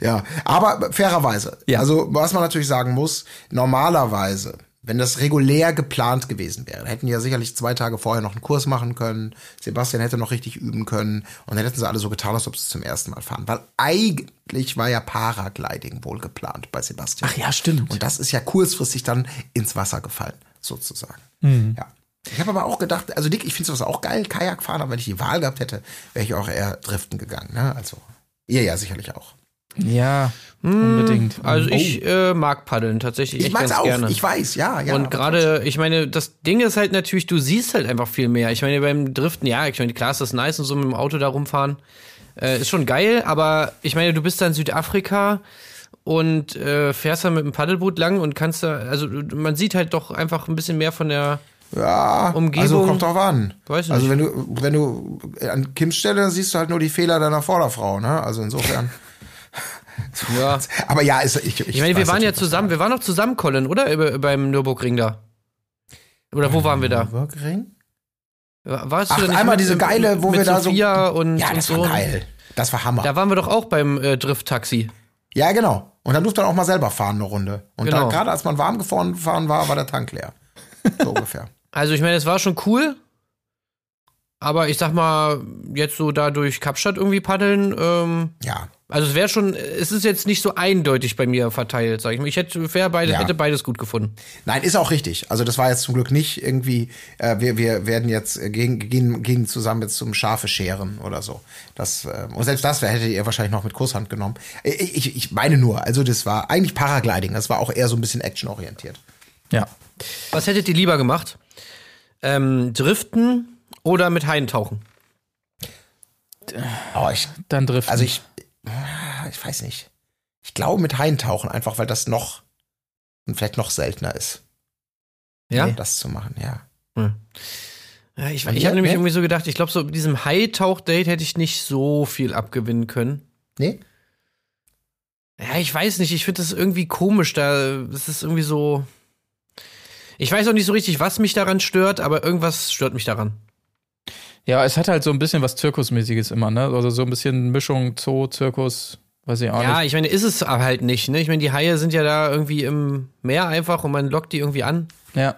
ja, aber fairerweise. Ja. Also, was man natürlich sagen muss, normalerweise, wenn das regulär geplant gewesen wäre, hätten die ja sicherlich zwei Tage vorher noch einen Kurs machen können. Sebastian hätte noch richtig üben können und dann hätten sie alle so getan, als ob sie zum ersten Mal fahren. Weil eigentlich war ja Paragliding wohl geplant bei Sebastian. Ach ja, stimmt. Und das ist ja kurzfristig dann ins Wasser gefallen, sozusagen. Mhm. Ja. Ich habe aber auch gedacht, also Dick, ich finde sowas auch geil, Kajak fahren, aber wenn ich die Wahl gehabt hätte, wäre ich auch eher driften gegangen. Ne? Also, ihr ja sicherlich auch. Ja, unbedingt. also Oh. ich äh, mag paddeln tatsächlich Ich echt mag's ganz auch, gerne. ich weiß, ja, ja. und gerade, ich meine, das Ding ist halt natürlich, du siehst halt einfach viel mehr. Ich meine, beim Driften, ja, ich meine, klar ist das nice und so mit dem Auto da rumfahren. Äh, ist schon geil, aber ich meine, du bist da in Südafrika und äh, fährst da mit dem Paddelboot lang und kannst da, also man sieht halt doch einfach ein bisschen mehr von der. Ja, Umgebung- also kommt drauf an. Weiß nicht. Also wenn du, wenn du an Kims Stelle siehst du halt nur die Fehler deiner Vorderfrau, ne? Also insofern. <laughs> Ja. <laughs> Aber ja, ist, ich, ich, Ich meine, wir waren ja zusammen, wir waren noch zusammen, Colin, oder? Über, beim Nürburgring da. Oder wo waren wir da? Nürburgring? Warst Ach, du einmal mit- diese geile, wo mit wir da so- Sophia und, Ja, und das so. war geil. Das war Hammer. Da waren wir doch auch beim äh, Drift-Taxi. Ja, genau. Und dann durfte man auch mal selber fahren eine Runde. Und Genau. gerade als man warm gefahren war, war der Tank leer. So <laughs> ungefähr. Also ich meine, es war schon cool. Aber ich sag mal, jetzt so da durch Kapstadt irgendwie paddeln, ähm, Ja. also es wäre schon, es ist jetzt nicht so eindeutig bei mir verteilt, sag ich mal. Ich hätte, beide, Ja. hätte beides gut gefunden. Nein, ist auch richtig. Also das war jetzt zum Glück nicht irgendwie, äh, wir, wir werden jetzt äh, gegen, gehen, gehen zusammen jetzt zum Schafe scheren oder so. Das, äh, und selbst das hättet ihr wahrscheinlich noch mit Kusshand genommen. Ich, ich, ich meine nur, also das war eigentlich Paragliding, das war auch eher so ein bisschen actionorientiert. Ja. Was hättet ihr lieber gemacht? Ähm, driften oder mit Haien tauchen? Aber ich, Dann trifft. also ich, ich weiß nicht. Ich glaube mit Haien tauchen, einfach weil das noch und vielleicht noch seltener ist, Ja? das zu machen, ja. Ja, ich ich habe nämlich Nee? irgendwie so gedacht, ich glaube, so mit diesem Hai-Tauch-Date hätte ich nicht so viel abgewinnen können. Nee? Ja, ich weiß nicht, ich finde das irgendwie komisch, da das ist irgendwie so Ich weiß auch nicht so richtig, was mich daran stört, aber irgendwas stört mich daran. Ja, es hat halt so ein bisschen was Zirkusmäßiges immer, ne? Also so ein bisschen Mischung Zoo, Zirkus, weiß ich auch Ja, nicht. ich meine, ist es aber halt nicht, ne? Ich meine, die Haie sind ja da irgendwie im Meer einfach und man lockt die irgendwie an. Ja.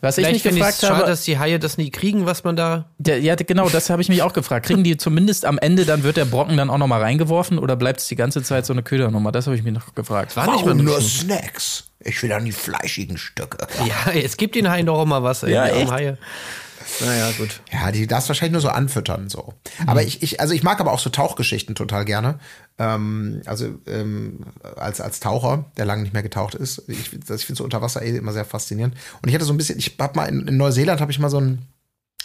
Was ich Vielleicht mich ich gefragt es schade, habe, dass die Haie das nie kriegen, was man da. der, ja, genau, das habe ich mich auch gefragt. Kriegen die zumindest am Ende, dann wird der Brocken dann auch nochmal reingeworfen oder bleibt es die ganze Zeit so eine Ködernummer? Das habe ich mich noch gefragt. War nicht mal Warum nur. Snacks? Ich will dann die fleischigen Stücke. Ja, es gibt den Haien doch auch mal was, ey. Ja, echt? Haie. Naja, gut. Ja, die darfst wahrscheinlich nur so anfüttern, so. Aber ich, ich, also ich mag aber auch so Tauchgeschichten total gerne. Ähm, also ähm, als, als Taucher, der lange nicht mehr getaucht ist. Ich, ich finde so unter Wasser eh immer sehr faszinierend. Und ich hatte so ein bisschen, ich hab mal in, in Neuseeland habe ich mal so einen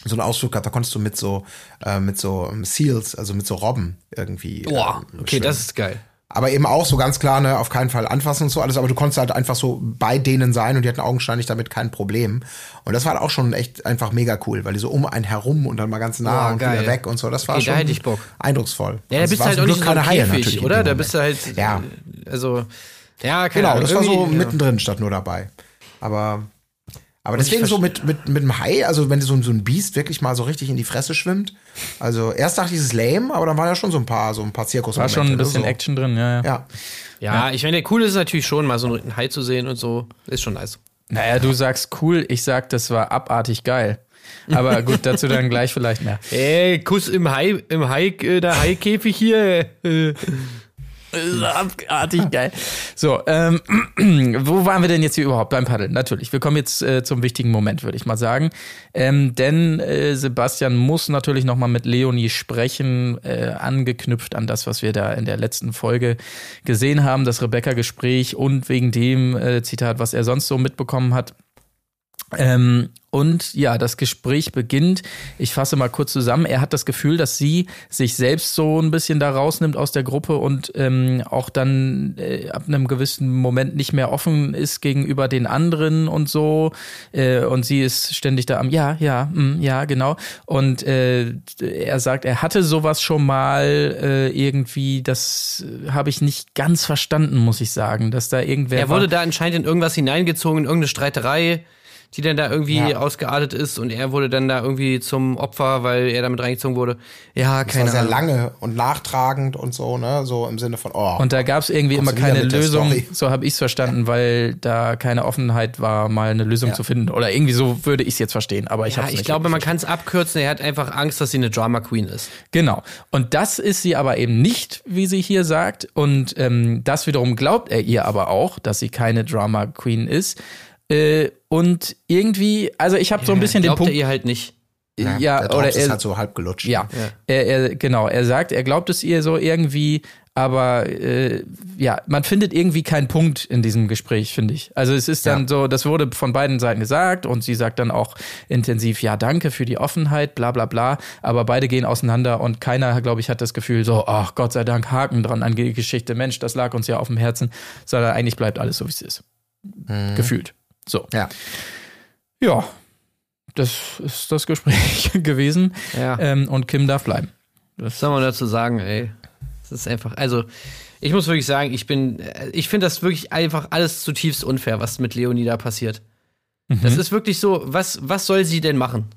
so einen Ausflug gehabt, da konntest du mit so äh, mit so ähm, Seals, also mit so Robben irgendwie. Boah, ähm, okay, schwimmen. das ist geil. Aber eben auch so ganz klar, ne, auf keinen Fall anfassen und so alles, aber du konntest halt einfach so bei denen sein und die hatten augenscheinlich damit kein Problem. Und das war halt auch schon echt einfach mega cool, weil die so um einen herum und dann mal ganz nah Boah, und geil. wieder weg und so. Das war Okay, da schon hätte ich Bock. eindrucksvoll. Ja, da Also bist du halt auch nicht so ein keine Haie Käfig, natürlich oder? Da bist du halt. Ja. Also. Ja, keine Genau, das war so ja. mittendrin statt nur dabei. Aber, aber ich deswegen so mit, mit, mit dem Hai, also wenn so, ein- so ein Biest wirklich mal so richtig in die Fresse schwimmt. Also erst dachte ich, es ist lame, aber dann waren ja schon so ein paar, so ein paar Zirkus. War schon ein bisschen so. Action drin, ja, ja. Ja. Ja, ich meine, cool ist es natürlich schon, mal so einen Hai zu sehen und so. Ist schon nice. Naja, du sagst cool, ich sag, das war abartig geil. Aber gut, dazu dann gleich vielleicht mehr. Ey, Kuss im Hai, im Hai, äh, der Haikäfig hier. Äh, Abartig geil. So, ähm, <clears throat> wo waren wir denn jetzt hier überhaupt beim Paddeln? Natürlich. Wir kommen jetzt äh, zum wichtigen Moment, würde ich mal sagen. Ähm, denn äh, Sebastian muss natürlich noch mal mit Leonie sprechen, äh, angeknüpft an das, was wir da in der letzten Folge gesehen haben, das Rebecca-Gespräch und wegen dem äh, Zitat, was er sonst so mitbekommen hat. Ähm, und ja, das Gespräch beginnt. Ich fasse mal kurz zusammen. Er hat das Gefühl, dass sie sich selbst so ein bisschen da rausnimmt aus der Gruppe und ähm, auch dann äh, ab einem gewissen Moment nicht mehr offen ist gegenüber den anderen und so. Äh, und sie ist ständig da am Ja, ja, mm, ja, genau. Und äh, er sagt, er hatte sowas schon mal äh, irgendwie. Das habe ich nicht ganz verstanden, muss ich sagen, dass da irgendwer. er wurde da anscheinend in irgendwas hineingezogen, in irgendeine Streiterei, die dann da irgendwie Ja. ausgeartet ist und er wurde dann da irgendwie zum Opfer, weil er damit reingezogen wurde. Ja, Das war keine sehr Ahnung. lange und nachtragend und so, ne? So im Sinne von, oh. Und da gab es irgendwie immer keine Lösung, so habe ich es verstanden, weil da keine Offenheit war, mal eine Lösung zu finden. Oder irgendwie so würde ich es jetzt verstehen, aber ich Ja, habe ich glaube, man kann es abkürzen. Er hat einfach Angst, dass sie eine Drama Queen ist. Genau. Und das ist sie aber eben nicht, wie sie hier sagt. Und ähm, das wiederum glaubt er ihr aber auch, dass sie keine Drama Queen ist. Äh, und irgendwie, also ich habe so ein bisschen den Glaubt Punkt. er ihr halt nicht. ja, der Drops oder ist er, halt so halb gelutscht. Ja, Er, er, genau. Er sagt, er glaubt es ihr so irgendwie, aber äh, ja, man findet irgendwie keinen Punkt in diesem Gespräch, finde ich. Also es ist dann Ja. so, das wurde von beiden Seiten gesagt und sie sagt dann auch intensiv, ja, danke für die Offenheit, bla bla bla. Aber beide gehen auseinander und keiner, glaube ich, hat das Gefühl, so, ach Gott sei Dank, Haken dran an die Geschichte, Mensch, das lag uns ja auf dem Herzen, sondern eigentlich bleibt alles so, wie es ist. Gefühlt. So. Ja. Ja, das ist das Gespräch <laughs> gewesen. Ja. Ähm, und Kim darf bleiben. Was soll man dazu sagen, ey? Das ist einfach, also, ich muss wirklich sagen, ich bin, ich finde das wirklich einfach alles zutiefst unfair, was mit Leonie da passiert. Das ist wirklich so, was, was soll sie denn machen?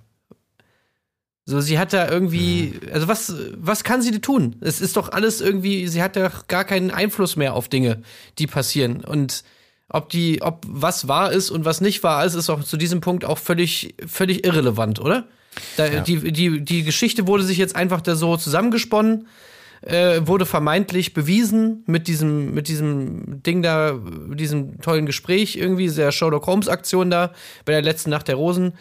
So, sie hat da irgendwie, also was, was kann sie denn tun? Es ist doch alles irgendwie, sie hat doch gar keinen Einfluss mehr auf Dinge, die passieren. Und ob die, ob was wahr ist und was nicht wahr ist, ist auch zu diesem Punkt auch völlig, völlig irrelevant, oder? Da, die, die, die Geschichte wurde sich jetzt einfach da so zusammengesponnen, äh, wurde vermeintlich bewiesen mit diesem, mit diesem Ding da, mit diesem tollen Gespräch irgendwie, der Sherlock Holmes Aktion da bei der letzten Nacht der Rosen.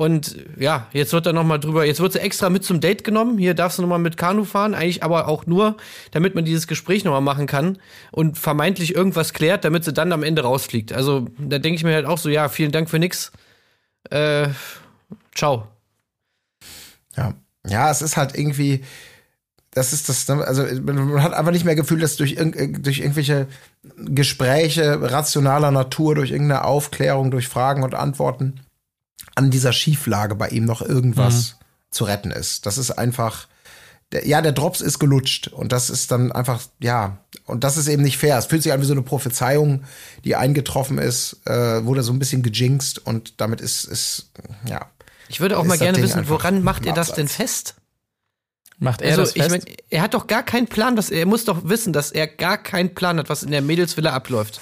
Und ja, jetzt wird da noch mal drüber, jetzt wird sie extra mit zum Date genommen. Hier darfst du noch mal mit Kanu fahren, eigentlich aber auch nur, damit man dieses Gespräch noch mal machen kann und vermeintlich irgendwas klärt, damit sie dann am Ende rausfliegt. Also da denke ich mir halt auch so, ja, vielen Dank für nix. Äh, ciao. Ja. Ja, es ist halt irgendwie, das ist das, ne, also man hat einfach nicht mehr Gefühl, dass durch, durch irgendwelche Gespräche rationaler Natur, durch irgendeine Aufklärung, durch Fragen und Antworten an dieser Schieflage bei ihm noch irgendwas zu retten ist. Das ist einfach, der, ja, der Drops ist gelutscht und das ist dann einfach, ja, und das ist eben nicht fair. Es fühlt sich an wie so eine Prophezeiung, die eingetroffen ist, äh, wurde so ein bisschen gejinxt und damit ist, ist, ja, Ich würde auch mal gerne Ding wissen, woran macht er im das denn fest? Macht er Also, das ich fest? mein, er hat doch gar keinen Plan, was, er muss doch wissen, dass er gar keinen Plan hat, was in der Mädelsvilla abläuft.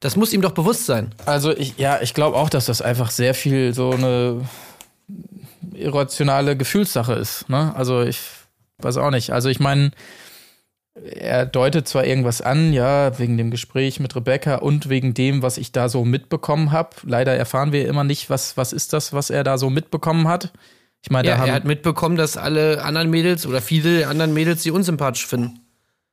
Das muss ihm doch bewusst sein. Also ich, ja, ich glaube auch, dass das einfach sehr viel so eine irrationale Gefühlssache ist. Ne? Also ich weiß auch nicht. Also ich meine, er deutet zwar irgendwas an, ja, wegen dem Gespräch mit Rebecca und wegen dem, was ich da so mitbekommen habe. Leider erfahren wir immer nicht, was, was ist das, was er da so mitbekommen hat. Ich meine, Ja, er hat mitbekommen, dass alle anderen Mädels oder viele anderen Mädels sie unsympathisch finden.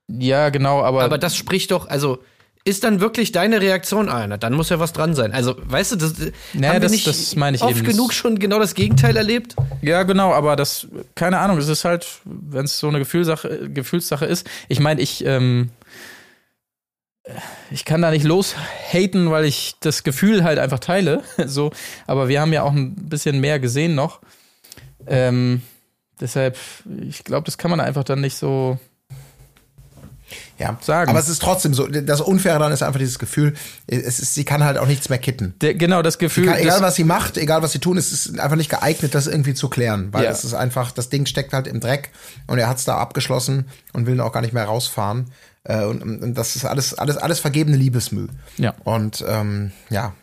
ja, genau, aber, Aber das spricht doch, also ist dann wirklich deine Reaktion, ah, na, dann muss ja was dran sein. Also, weißt du, das Naja, haben das- nicht das meine ich oft eben. genug schon genau das Gegenteil erlebt? Ja, genau, aber das, keine Ahnung, es ist halt, wenn es so eine Gefühlssache, Gefühlssache ist. Ich meine, ich, ähm, ich kann da nicht loshaten, weil ich das Gefühl halt einfach teile. <laughs> So, aber wir haben ja auch ein bisschen mehr gesehen noch. Ähm, deshalb, ich glaube, das kann man einfach dann nicht so. Ja, sagen. Aber es ist trotzdem so, das Unfaire daran ist einfach dieses Gefühl, es ist, sie kann halt auch nichts mehr kitten. Der, genau, das Gefühl. Kann, egal was sie macht, egal was sie tun, es ist einfach nicht geeignet, das irgendwie zu klären, weil Ja. es ist einfach, das Ding steckt halt im Dreck und er hat es da abgeschlossen und will auch gar nicht mehr rausfahren. Äh, und, und das ist alles, alles, alles vergebene Liebesmüh. Ja. Und ähm, ja,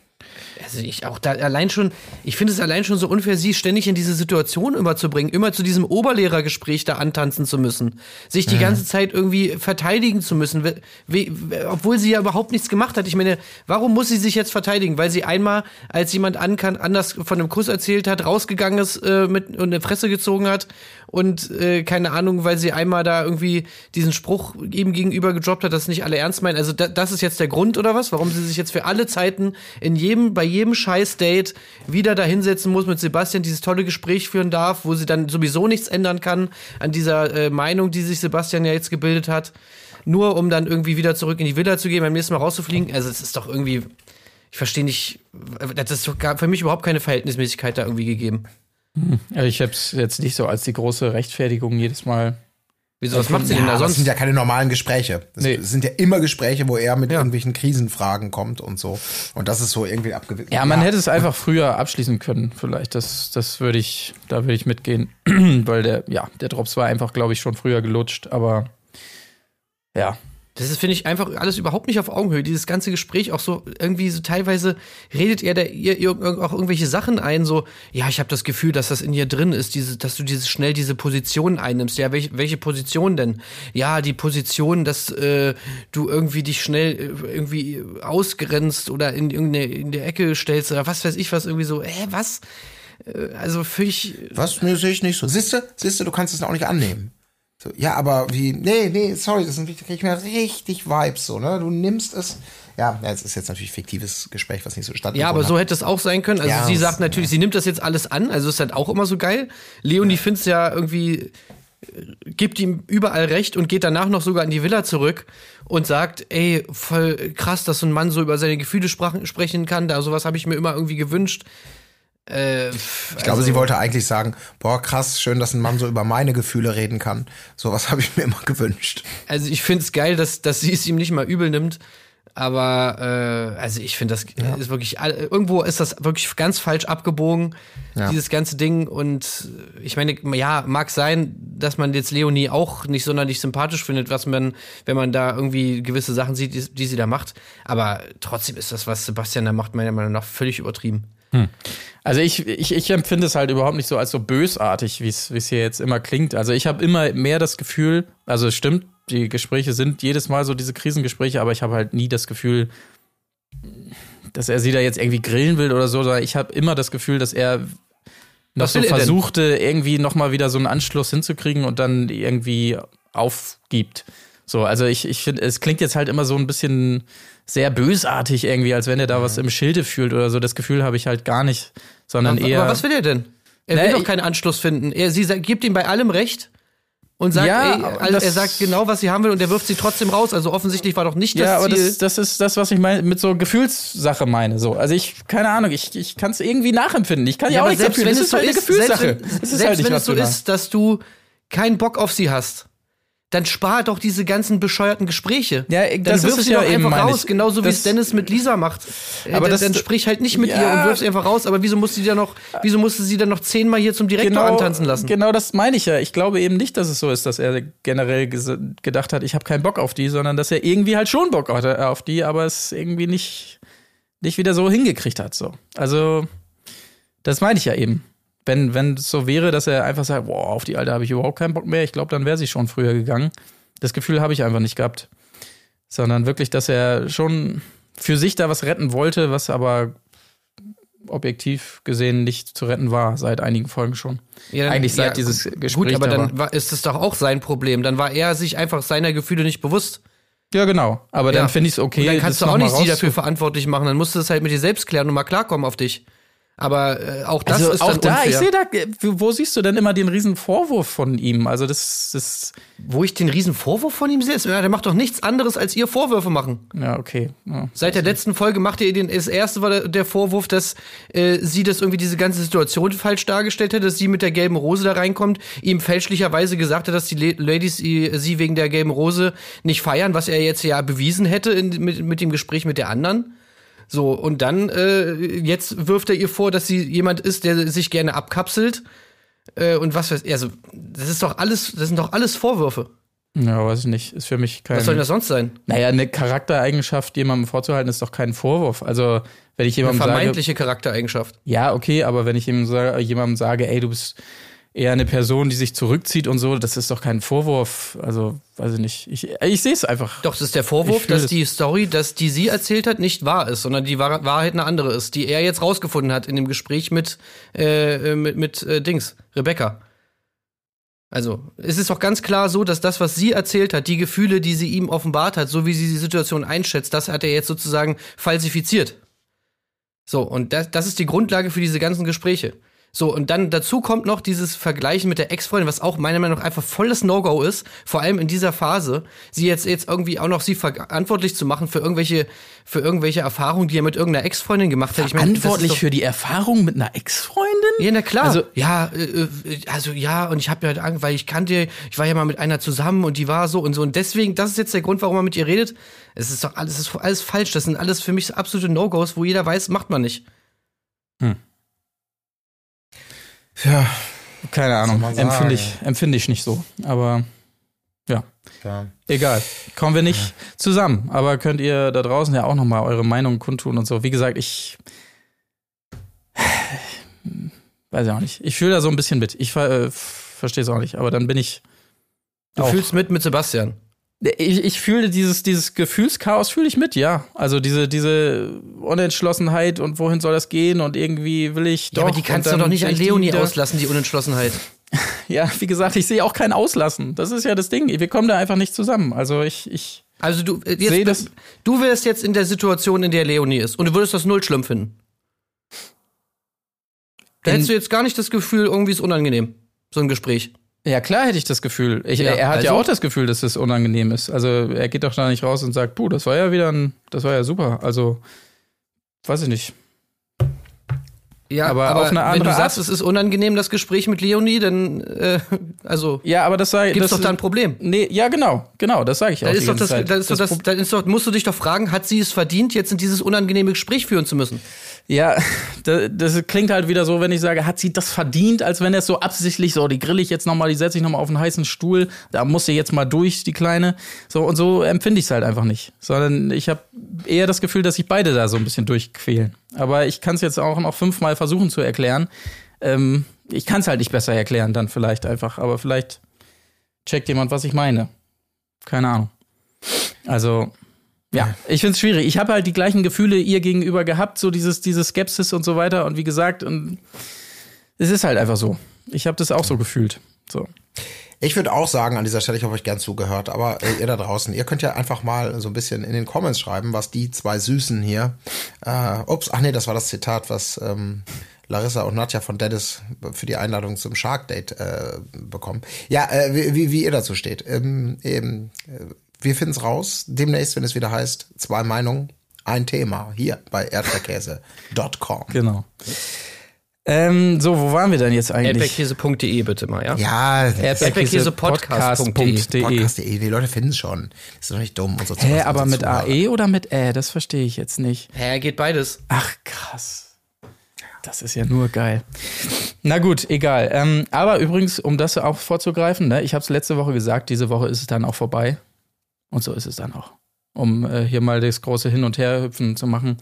Also ich auch da allein schon, ich finde es allein schon so unfair, sie ständig in diese Situation überzubringen, immer zu diesem Oberlehrergespräch da antanzen zu müssen, sich die ganze Zeit irgendwie verteidigen zu müssen, we- we- obwohl sie ja überhaupt nichts gemacht hat. Ich meine, warum muss sie sich jetzt verteidigen? Weil sie einmal, als jemand ankan anders von einem Kuss erzählt hat, rausgegangen ist äh, mit und eine Fresse gezogen hat und äh, keine Ahnung, weil sie einmal da irgendwie diesen Spruch ihm gegenüber gedroppt hat, dass nicht alle ernst meinen. Also da, das ist jetzt der Grund oder was? Warum sie sich jetzt für alle Zeiten in jedem, bei jedem Scheiß-Date wieder da hinsetzen muss mit Sebastian, dieses tolle Gespräch führen darf, wo sie dann sowieso nichts ändern kann an dieser äh, Meinung, die sich Sebastian ja jetzt gebildet hat, nur um dann irgendwie wieder zurück in die Villa zu gehen, beim nächsten Mal rauszufliegen. Also es ist doch irgendwie, ich verstehe nicht, das ist für mich überhaupt keine Verhältnismäßigkeit da irgendwie gegeben. Ja, ich habe es jetzt nicht so als die große Rechtfertigung jedes Mal. Wieso, was macht sie denn ja da aber das sonst? sind ja keine normalen Gespräche. Das Nee. sind ja immer Gespräche, wo er mit Ja. irgendwelchen Krisenfragen kommt und so. Und das ist so irgendwie abgewickelt. Ja, man hätte es einfach früher abschließen können, vielleicht. Das, das würde ich, da würde ich mitgehen. <clears throat> Weil der, ja, der Drops war einfach, glaube ich, schon früher gelutscht, aber ja. Das ist, finde ich, einfach alles überhaupt nicht auf Augenhöhe. Dieses ganze Gespräch auch so irgendwie so teilweise redet er da ihr, ihr auch irgendwelche Sachen ein, so, ja, ich habe das Gefühl, dass das in dir drin ist, diese, dass du dieses schnell diese Position einnimmst. Ja, welche, welche Position denn? Ja, die Position, dass äh, du irgendwie dich schnell äh, irgendwie ausgrenzt oder in irgendeine in der Ecke stellst oder was weiß ich was, irgendwie so, hä, was? Äh, Also für ich. Was? Nee, sehe ich nicht so. Siehste, siehste, du kannst es auch nicht annehmen. So, ja, aber wie, nee, nee, sorry, das sind richtig, krieg ich mir richtig Vibes, so, ne? Du nimmst es. Ja, ja, es ist jetzt natürlich fiktives Gespräch, was nicht so stattfindet. Ja, aber so hätte es auch sein können. Also Ja, sie sagt natürlich, sie nimmt das jetzt alles an, also ist halt auch immer so geil. Leonie findet ja irgendwie, äh, gibt ihm überall recht und geht danach noch sogar in die Villa zurück und sagt, ey, voll krass, dass so ein Mann so über seine Gefühle sprach, sprechen kann. Da sowas habe ich mir immer irgendwie gewünscht. Äh, Ich glaube, sie wollte eigentlich sagen, boah, krass, schön, dass ein Mann so über meine Gefühle reden kann. Sowas <laughs> habe ich mir immer gewünscht. Also ich finde es geil, dass, dass sie es ihm nicht mal übel nimmt. Aber äh, also ich finde, das ist wirklich irgendwo ist das wirklich ganz falsch abgebogen, Ja. dieses ganze Ding. Und ich meine, ja, mag sein, dass man jetzt Leonie auch nicht sonderlich sympathisch findet, was man, wenn man da irgendwie gewisse Sachen sieht, die, die sie da macht. Aber trotzdem ist das, was Sebastian da macht, meiner Meinung nach völlig übertrieben. Also ich, ich, ich empfinde es halt überhaupt nicht so als so bösartig, wie es hier jetzt immer klingt. Also ich habe immer mehr das Gefühl, also es stimmt, die Gespräche sind jedes Mal so diese Krisengespräche, aber ich habe halt nie das Gefühl, dass er sie da jetzt irgendwie grillen will oder so, sondern ich habe immer das Gefühl, dass er noch so er versuchte, irgendwie noch mal wieder so einen Anschluss hinzukriegen und dann irgendwie aufgibt. So, also ich, ich finde, es klingt jetzt halt immer so ein bisschen sehr bösartig irgendwie, als wenn er da was im Schilde fühlt oder so. Das Gefühl habe ich halt gar nicht, sondern Aber, eher. aber was will er denn? Er Nee, will doch keinen Anschluss finden. Er, sie gibt ihm bei allem recht und sagt, Ja, ey, also er sagt genau, was sie haben will und er wirft sie trotzdem raus. Also offensichtlich war doch nicht das ja, aber Ziel. das, das ist das, was ich meine, mit so Gefühlssache meine. So. Also ich, keine Ahnung, ich, ich kann es irgendwie nachempfinden. Ich kann ja, auch aber nichts selbst dafür. wenn Das es ist so halt eine ist, Gefühlssache. selbst wenn, Es ist selbst halt wenn es so ist, dass du keinen Bock auf sie hast, dann spar doch diese ganzen bescheuerten Gespräche. Ja, dann das ist wirf es sie ja doch eben, einfach raus, ich. genauso wie es Dennis mit Lisa macht. Aber Aber das- dann sprich halt nicht mit Ja. ihr und wirf sie einfach raus. Aber wieso musst du sie dann noch, wieso musste sie dann noch zehnmal hier zum Direktor antanzen lassen? Genau das meine ich ja. Ich glaube eben nicht, dass es so ist, dass er generell gedacht hat, ich habe keinen Bock auf die, sondern dass er irgendwie halt schon Bock hatte auf die, aber es irgendwie nicht, nicht wieder so hingekriegt hat. So. Also, das meine ich ja eben. Wenn, wenn es so wäre, dass er einfach sagt, boah, auf die Alte habe ich überhaupt keinen Bock mehr, ich glaube, dann wäre sie schon früher gegangen. Das Gefühl habe ich einfach nicht gehabt. Sondern wirklich, dass er schon für sich da was retten wollte, was aber objektiv gesehen nicht zu retten war, seit einigen Folgen schon. Ja, dann- Eigentlich seit ja, dieses Gut, Gespräch aber da dann war. ist es doch auch sein Problem. Dann war er sich einfach seiner Gefühle nicht bewusst. Ja, genau. Aber Ja. dann finde ich es okay. Und dann kannst du auch nicht sie dafür verantwortlich machen. Dann musst du es halt mit dir selbst klären und mal klarkommen auf dich. Aber äh, auch das also ist auch dann da, unfair. ich sehe da, wo siehst du denn immer den riesen Vorwurf von ihm? Also das, das, Wo ich den riesen Vorwurf von ihm sehe, ist, ja, der macht doch nichts anderes, als ihr Vorwürfe machen. ja, okay. Ja. Seit der letzten Folge macht ihr den, das erste war der, der Vorwurf, dass äh, sie das irgendwie diese ganze Situation falsch dargestellt hat, dass sie mit der gelben Rose da reinkommt, ihm fälschlicherweise gesagt hat, dass die Ladies i- sie wegen der gelben Rose nicht feiern, was er jetzt ja bewiesen hätte in, mit, mit dem Gespräch mit der anderen. So, und dann, äh, jetzt wirft er ihr vor, dass sie jemand ist, der sich gerne abkapselt. Äh, und was weiß ich, also, das ist doch alles, das sind doch alles Vorwürfe. ja, weiß ich nicht. Ist für mich kein. Was soll denn das sonst sein? naja, eine Charaktereigenschaft jemandem vorzuhalten, ist doch kein Vorwurf. Also, wenn ich Eine jemandem sage, vermeintliche Charaktereigenschaft. ja, okay, aber wenn ich jemandem sage, jemandem sage, ey, du bist eher eine Person, die sich zurückzieht und so, das ist doch kein Vorwurf. Also, weiß ich nicht. Ich, ich sehe es einfach. Doch, das ist der Vorwurf, dass das. die Story, dass die sie erzählt hat, nicht wahr ist, sondern die Wahr- Wahrheit eine andere ist, die er jetzt rausgefunden hat in dem Gespräch mit, äh, mit, mit äh, Dings, Rebecca. Also, es ist doch ganz klar so, dass das, was sie erzählt hat, die Gefühle, die sie ihm offenbart hat, so wie sie die Situation einschätzt, das hat er jetzt sozusagen falsifiziert. So, und das, das ist die Grundlage für diese ganzen Gespräche. So, und dann dazu kommt noch dieses Vergleichen mit der Ex-Freundin, was auch meiner Meinung nach einfach volles No-Go ist, vor allem in dieser Phase, sie jetzt, jetzt irgendwie auch noch sie verantwortlich zu machen für irgendwelche, für irgendwelche Erfahrungen, die er mit irgendeiner Ex-Freundin gemacht hat. Ich Verantwortlich doch- für die Erfahrung mit einer Ex-Freundin? ja, na klar. Also- ja, äh, äh, also ja, und ich habe ja halt Angst, weil ich kannte, ich war ja mal mit einer zusammen und die war so und so. Und deswegen, das ist jetzt der Grund, warum man mit ihr redet. Es ist doch alles, es ist alles falsch. Das sind alles für mich so absolute No-Gos, wo jeder weiß, macht man nicht. Ja, Keine Ahnung. Empfinde ich, empfinde ich nicht so. Aber ja, ja. egal. Kommen wir nicht zusammen. Aber könnt ihr da draußen ja auch nochmal eure Meinung kundtun und so. Wie gesagt, ich <sighs> weiß ja auch nicht. Ich fühle da so ein bisschen mit. Ich äh, verstehe es auch nicht. Aber dann bin ich Du Auch. fühlst mit mit Sebastian. Ich, ich fühle dieses, dieses Gefühlschaos, fühle ich mit, ja. Also diese, diese Unentschlossenheit und wohin soll das gehen und irgendwie will ich doch. Ja, aber die kannst du doch nicht an Leonie auslassen, die Unentschlossenheit. <laughs> Ja, wie gesagt, ich sehe auch kein Auslassen. Das ist ja das Ding. Wir kommen da einfach nicht zusammen. Also ich, ich, Also du, äh, jetzt, das- du wärst jetzt in der Situation, in der Leonie ist und du würdest das null schlimm finden. Da In- hättest du jetzt gar nicht das Gefühl, irgendwie ist unangenehm, so ein Gespräch. Ja klar hätte ich das Gefühl. Ich, Ja, er hat ja also? auch das Gefühl, dass es unangenehm ist. Also er geht doch da nicht raus und sagt, puh, das war ja wieder ein, das war ja super. Also, weiß ich nicht. Ja, Aber auf eine wenn andere du sagst, Art- es ist unangenehm, das Gespräch mit Leonie, dann, äh, also, Ja, aber das sei. gibt's das doch da ein Problem. Nee, ja, genau, genau, das sage ich auch. Dann die ist doch das, Zeit. dann ist doch das, dann ist doch, musst du dich doch fragen, hat sie es verdient, jetzt in dieses unangenehme Gespräch führen zu müssen? Ja, das, klingt halt wieder so, wenn ich sage, hat sie das verdient, als wenn er es so absichtlich so, die grill ich jetzt nochmal, die setze ich nochmal auf einen heißen Stuhl, da muss sie jetzt mal durch, die Kleine. So und so empfinde ich es halt einfach nicht. Sondern ich habe eher das Gefühl, dass sich beide da so ein bisschen durchquälen. Aber ich kann es jetzt auch noch fünfmal versuchen zu erklären. Ähm, ich kann es halt nicht besser erklären, dann vielleicht einfach. Aber vielleicht checkt jemand, was ich meine. Keine Ahnung. Also, ja, ich find's schwierig. Ich habe halt die gleichen Gefühle ihr gegenüber gehabt, so dieses, diese Skepsis und so weiter. Und wie gesagt, und es ist halt einfach so. Ich habe das auch so gefühlt. So. Ich würde auch sagen an dieser Stelle, ich habe euch gern zugehört, aber äh, ihr da draußen, ihr könnt ja einfach mal so ein bisschen in den Comments schreiben, was die zwei Süßen hier, äh, ups, ach nee, das war das Zitat, was ähm, Larissa und Nadja von Dennis für die Einladung zum Shark Date äh, bekommen. Ja, äh, wie, wie, wie ihr dazu steht. Ähm, eben, wir finden's raus, demnächst, wenn es wieder heißt, zwei Meinungen, ein Thema, hier bei erdbeerkäse.com. Genau. Ähm, so, wo waren wir denn jetzt eigentlich? Erdbeerkäse.de bitte mal, ja? Ja, Erdbeerkäsepodcast.de. Podcast.de, die Leute finden es schon. Das ist doch nicht dumm. Und so Hä, aber mit AE oder mit Ä? Das verstehe ich jetzt nicht. Hä, geht beides. Ach, krass. Das ist ja nur geil. Na gut, egal. Ähm, aber übrigens, um das auch vorzugreifen, ne, ich habe es letzte Woche gesagt, diese Woche ist es dann auch vorbei. Und so ist es dann auch. Um äh, hier mal das große Hin- und Herhüpfen zu machen,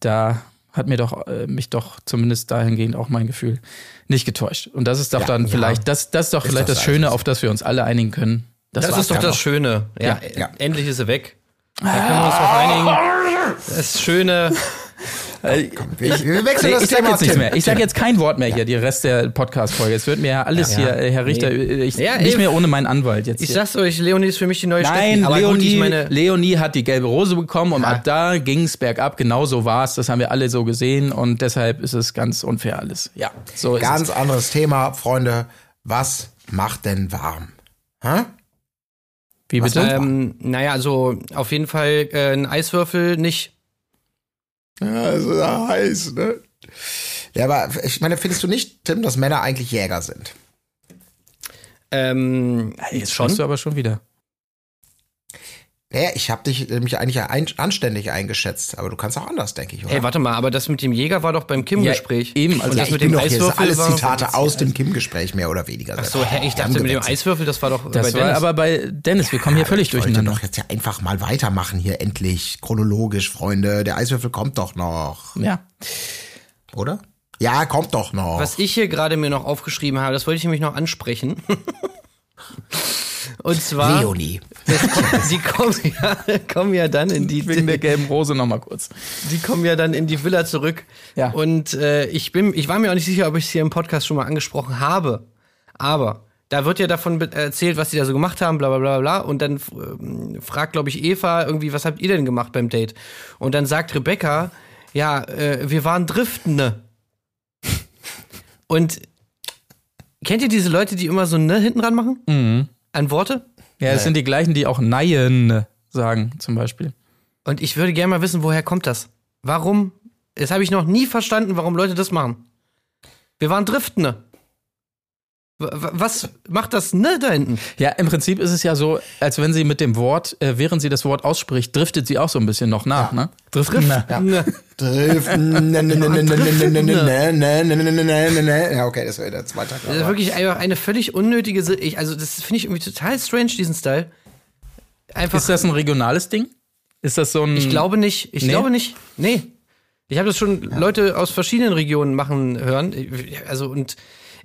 da hat mir doch äh, mich doch zumindest dahingehend auch mein Gefühl nicht getäuscht. Und das ist doch Ja, dann ja. vielleicht, das, das ist doch Ist vielleicht doch das so Schöne, auf das wir uns alle einigen können. Das, war's ist doch das auch. Schöne. Ja, Ja. endlich ist sie weg. Da können wir uns drauf einigen. Das Schöne. Wir, wir wechseln Nee, das ich sag Thema. jetzt nichts mehr. Ich sag jetzt kein Wort mehr hier, die Rest der Podcast-Folge. Es wird mir ja alles Ja. hier, äh, Herr Richter, Nee. ich, Ja, nicht ey, mehr ohne meinen Anwalt jetzt. Ich hier. sag's euch, Leonie ist für mich die neue Nein, Steffi. Aber Leonie, gut, ich meine, Leonie hat die gelbe Rose bekommen und Ja. ab da ging's bergab. Genau so war's. Das haben wir alle so gesehen und deshalb ist es ganz unfair alles. Ja, so ist Ganz es. anderes Thema, Freunde. Was macht denn warm? Hä? Wie bitte? ähm, naja, also auf jeden Fall äh, ein Eiswürfel nicht. Ja, ist ja heiß, ne? Ja, aber ich meine, findest du nicht, Tim, dass Männer eigentlich Jäger sind? Ähm, Jetzt schon. schon du aber schon wieder. Naja, ich habe dich nämlich eigentlich ein, anständig eingeschätzt, aber du kannst auch anders, denke ich, oder? Ey, warte mal, aber das mit dem Jäger war doch beim Kim-Gespräch. Ja, eben, also Und ja, das ich mit bin dem doch hier, das Eiswürfel alles Zitate aus dem Kim-Gespräch, mehr oder weniger. Ach so, hä, ich dachte mit dem Eiswürfel, das war doch Das bei war Dennis. aber bei Dennis, wir kommen hier völlig ich durcheinander. doch jetzt ja einfach mal weitermachen hier, endlich, chronologisch, Freunde. Der Eiswürfel kommt doch noch, Ja. oder? Ja, kommt doch noch. Was ich hier gerade mir noch aufgeschrieben habe, das wollte ich nämlich noch ansprechen. <laughs> Und zwar, Leonie. Die kommen ja, kommen ja dann in die, Wegen der gelben Rose nochmal kurz. die kommen ja dann in die Villa zurück. Ja. Und äh, ich bin, ich war mir auch nicht sicher, ob ich es hier im Podcast schon mal angesprochen habe. Aber da wird ja davon erzählt, was die da so gemacht haben, bla bla bla bla. Und dann ähm, fragt, glaube ich, Eva irgendwie, was habt ihr denn gemacht beim Date? Und dann sagt Rebecca, ja, äh, wir waren Driftende. Und kennt ihr diese Leute, die immer so ne hinten dran machen? Mhm. An Worte? Ja, es sind die gleichen, die auch Neien sagen, zum Beispiel. Und ich würde gerne mal wissen, woher kommt das? Warum? Das habe ich noch nie verstanden, warum Leute das machen. Wir waren Driftende. Was macht das ne da hinten? Ja, im Prinzip ist es ja so, als wenn sie mit dem Wort, äh, während sie das Wort ausspricht, driftet sie auch so ein bisschen noch nach, ja. ne? Driften. Ja. Driften. Ja, okay, das wäre der zweite Tag. Das ist wirklich einfach eine völlig unnötige, ich, also das finde ich irgendwie total strange, diesen Style. Einfach ist das ein regionales Ding? Ist das so ein. Ich glaube nicht. Ich nee? glaube nicht. Nee. Ich habe das schon ja. Leute aus verschiedenen Regionen machen hören. Also und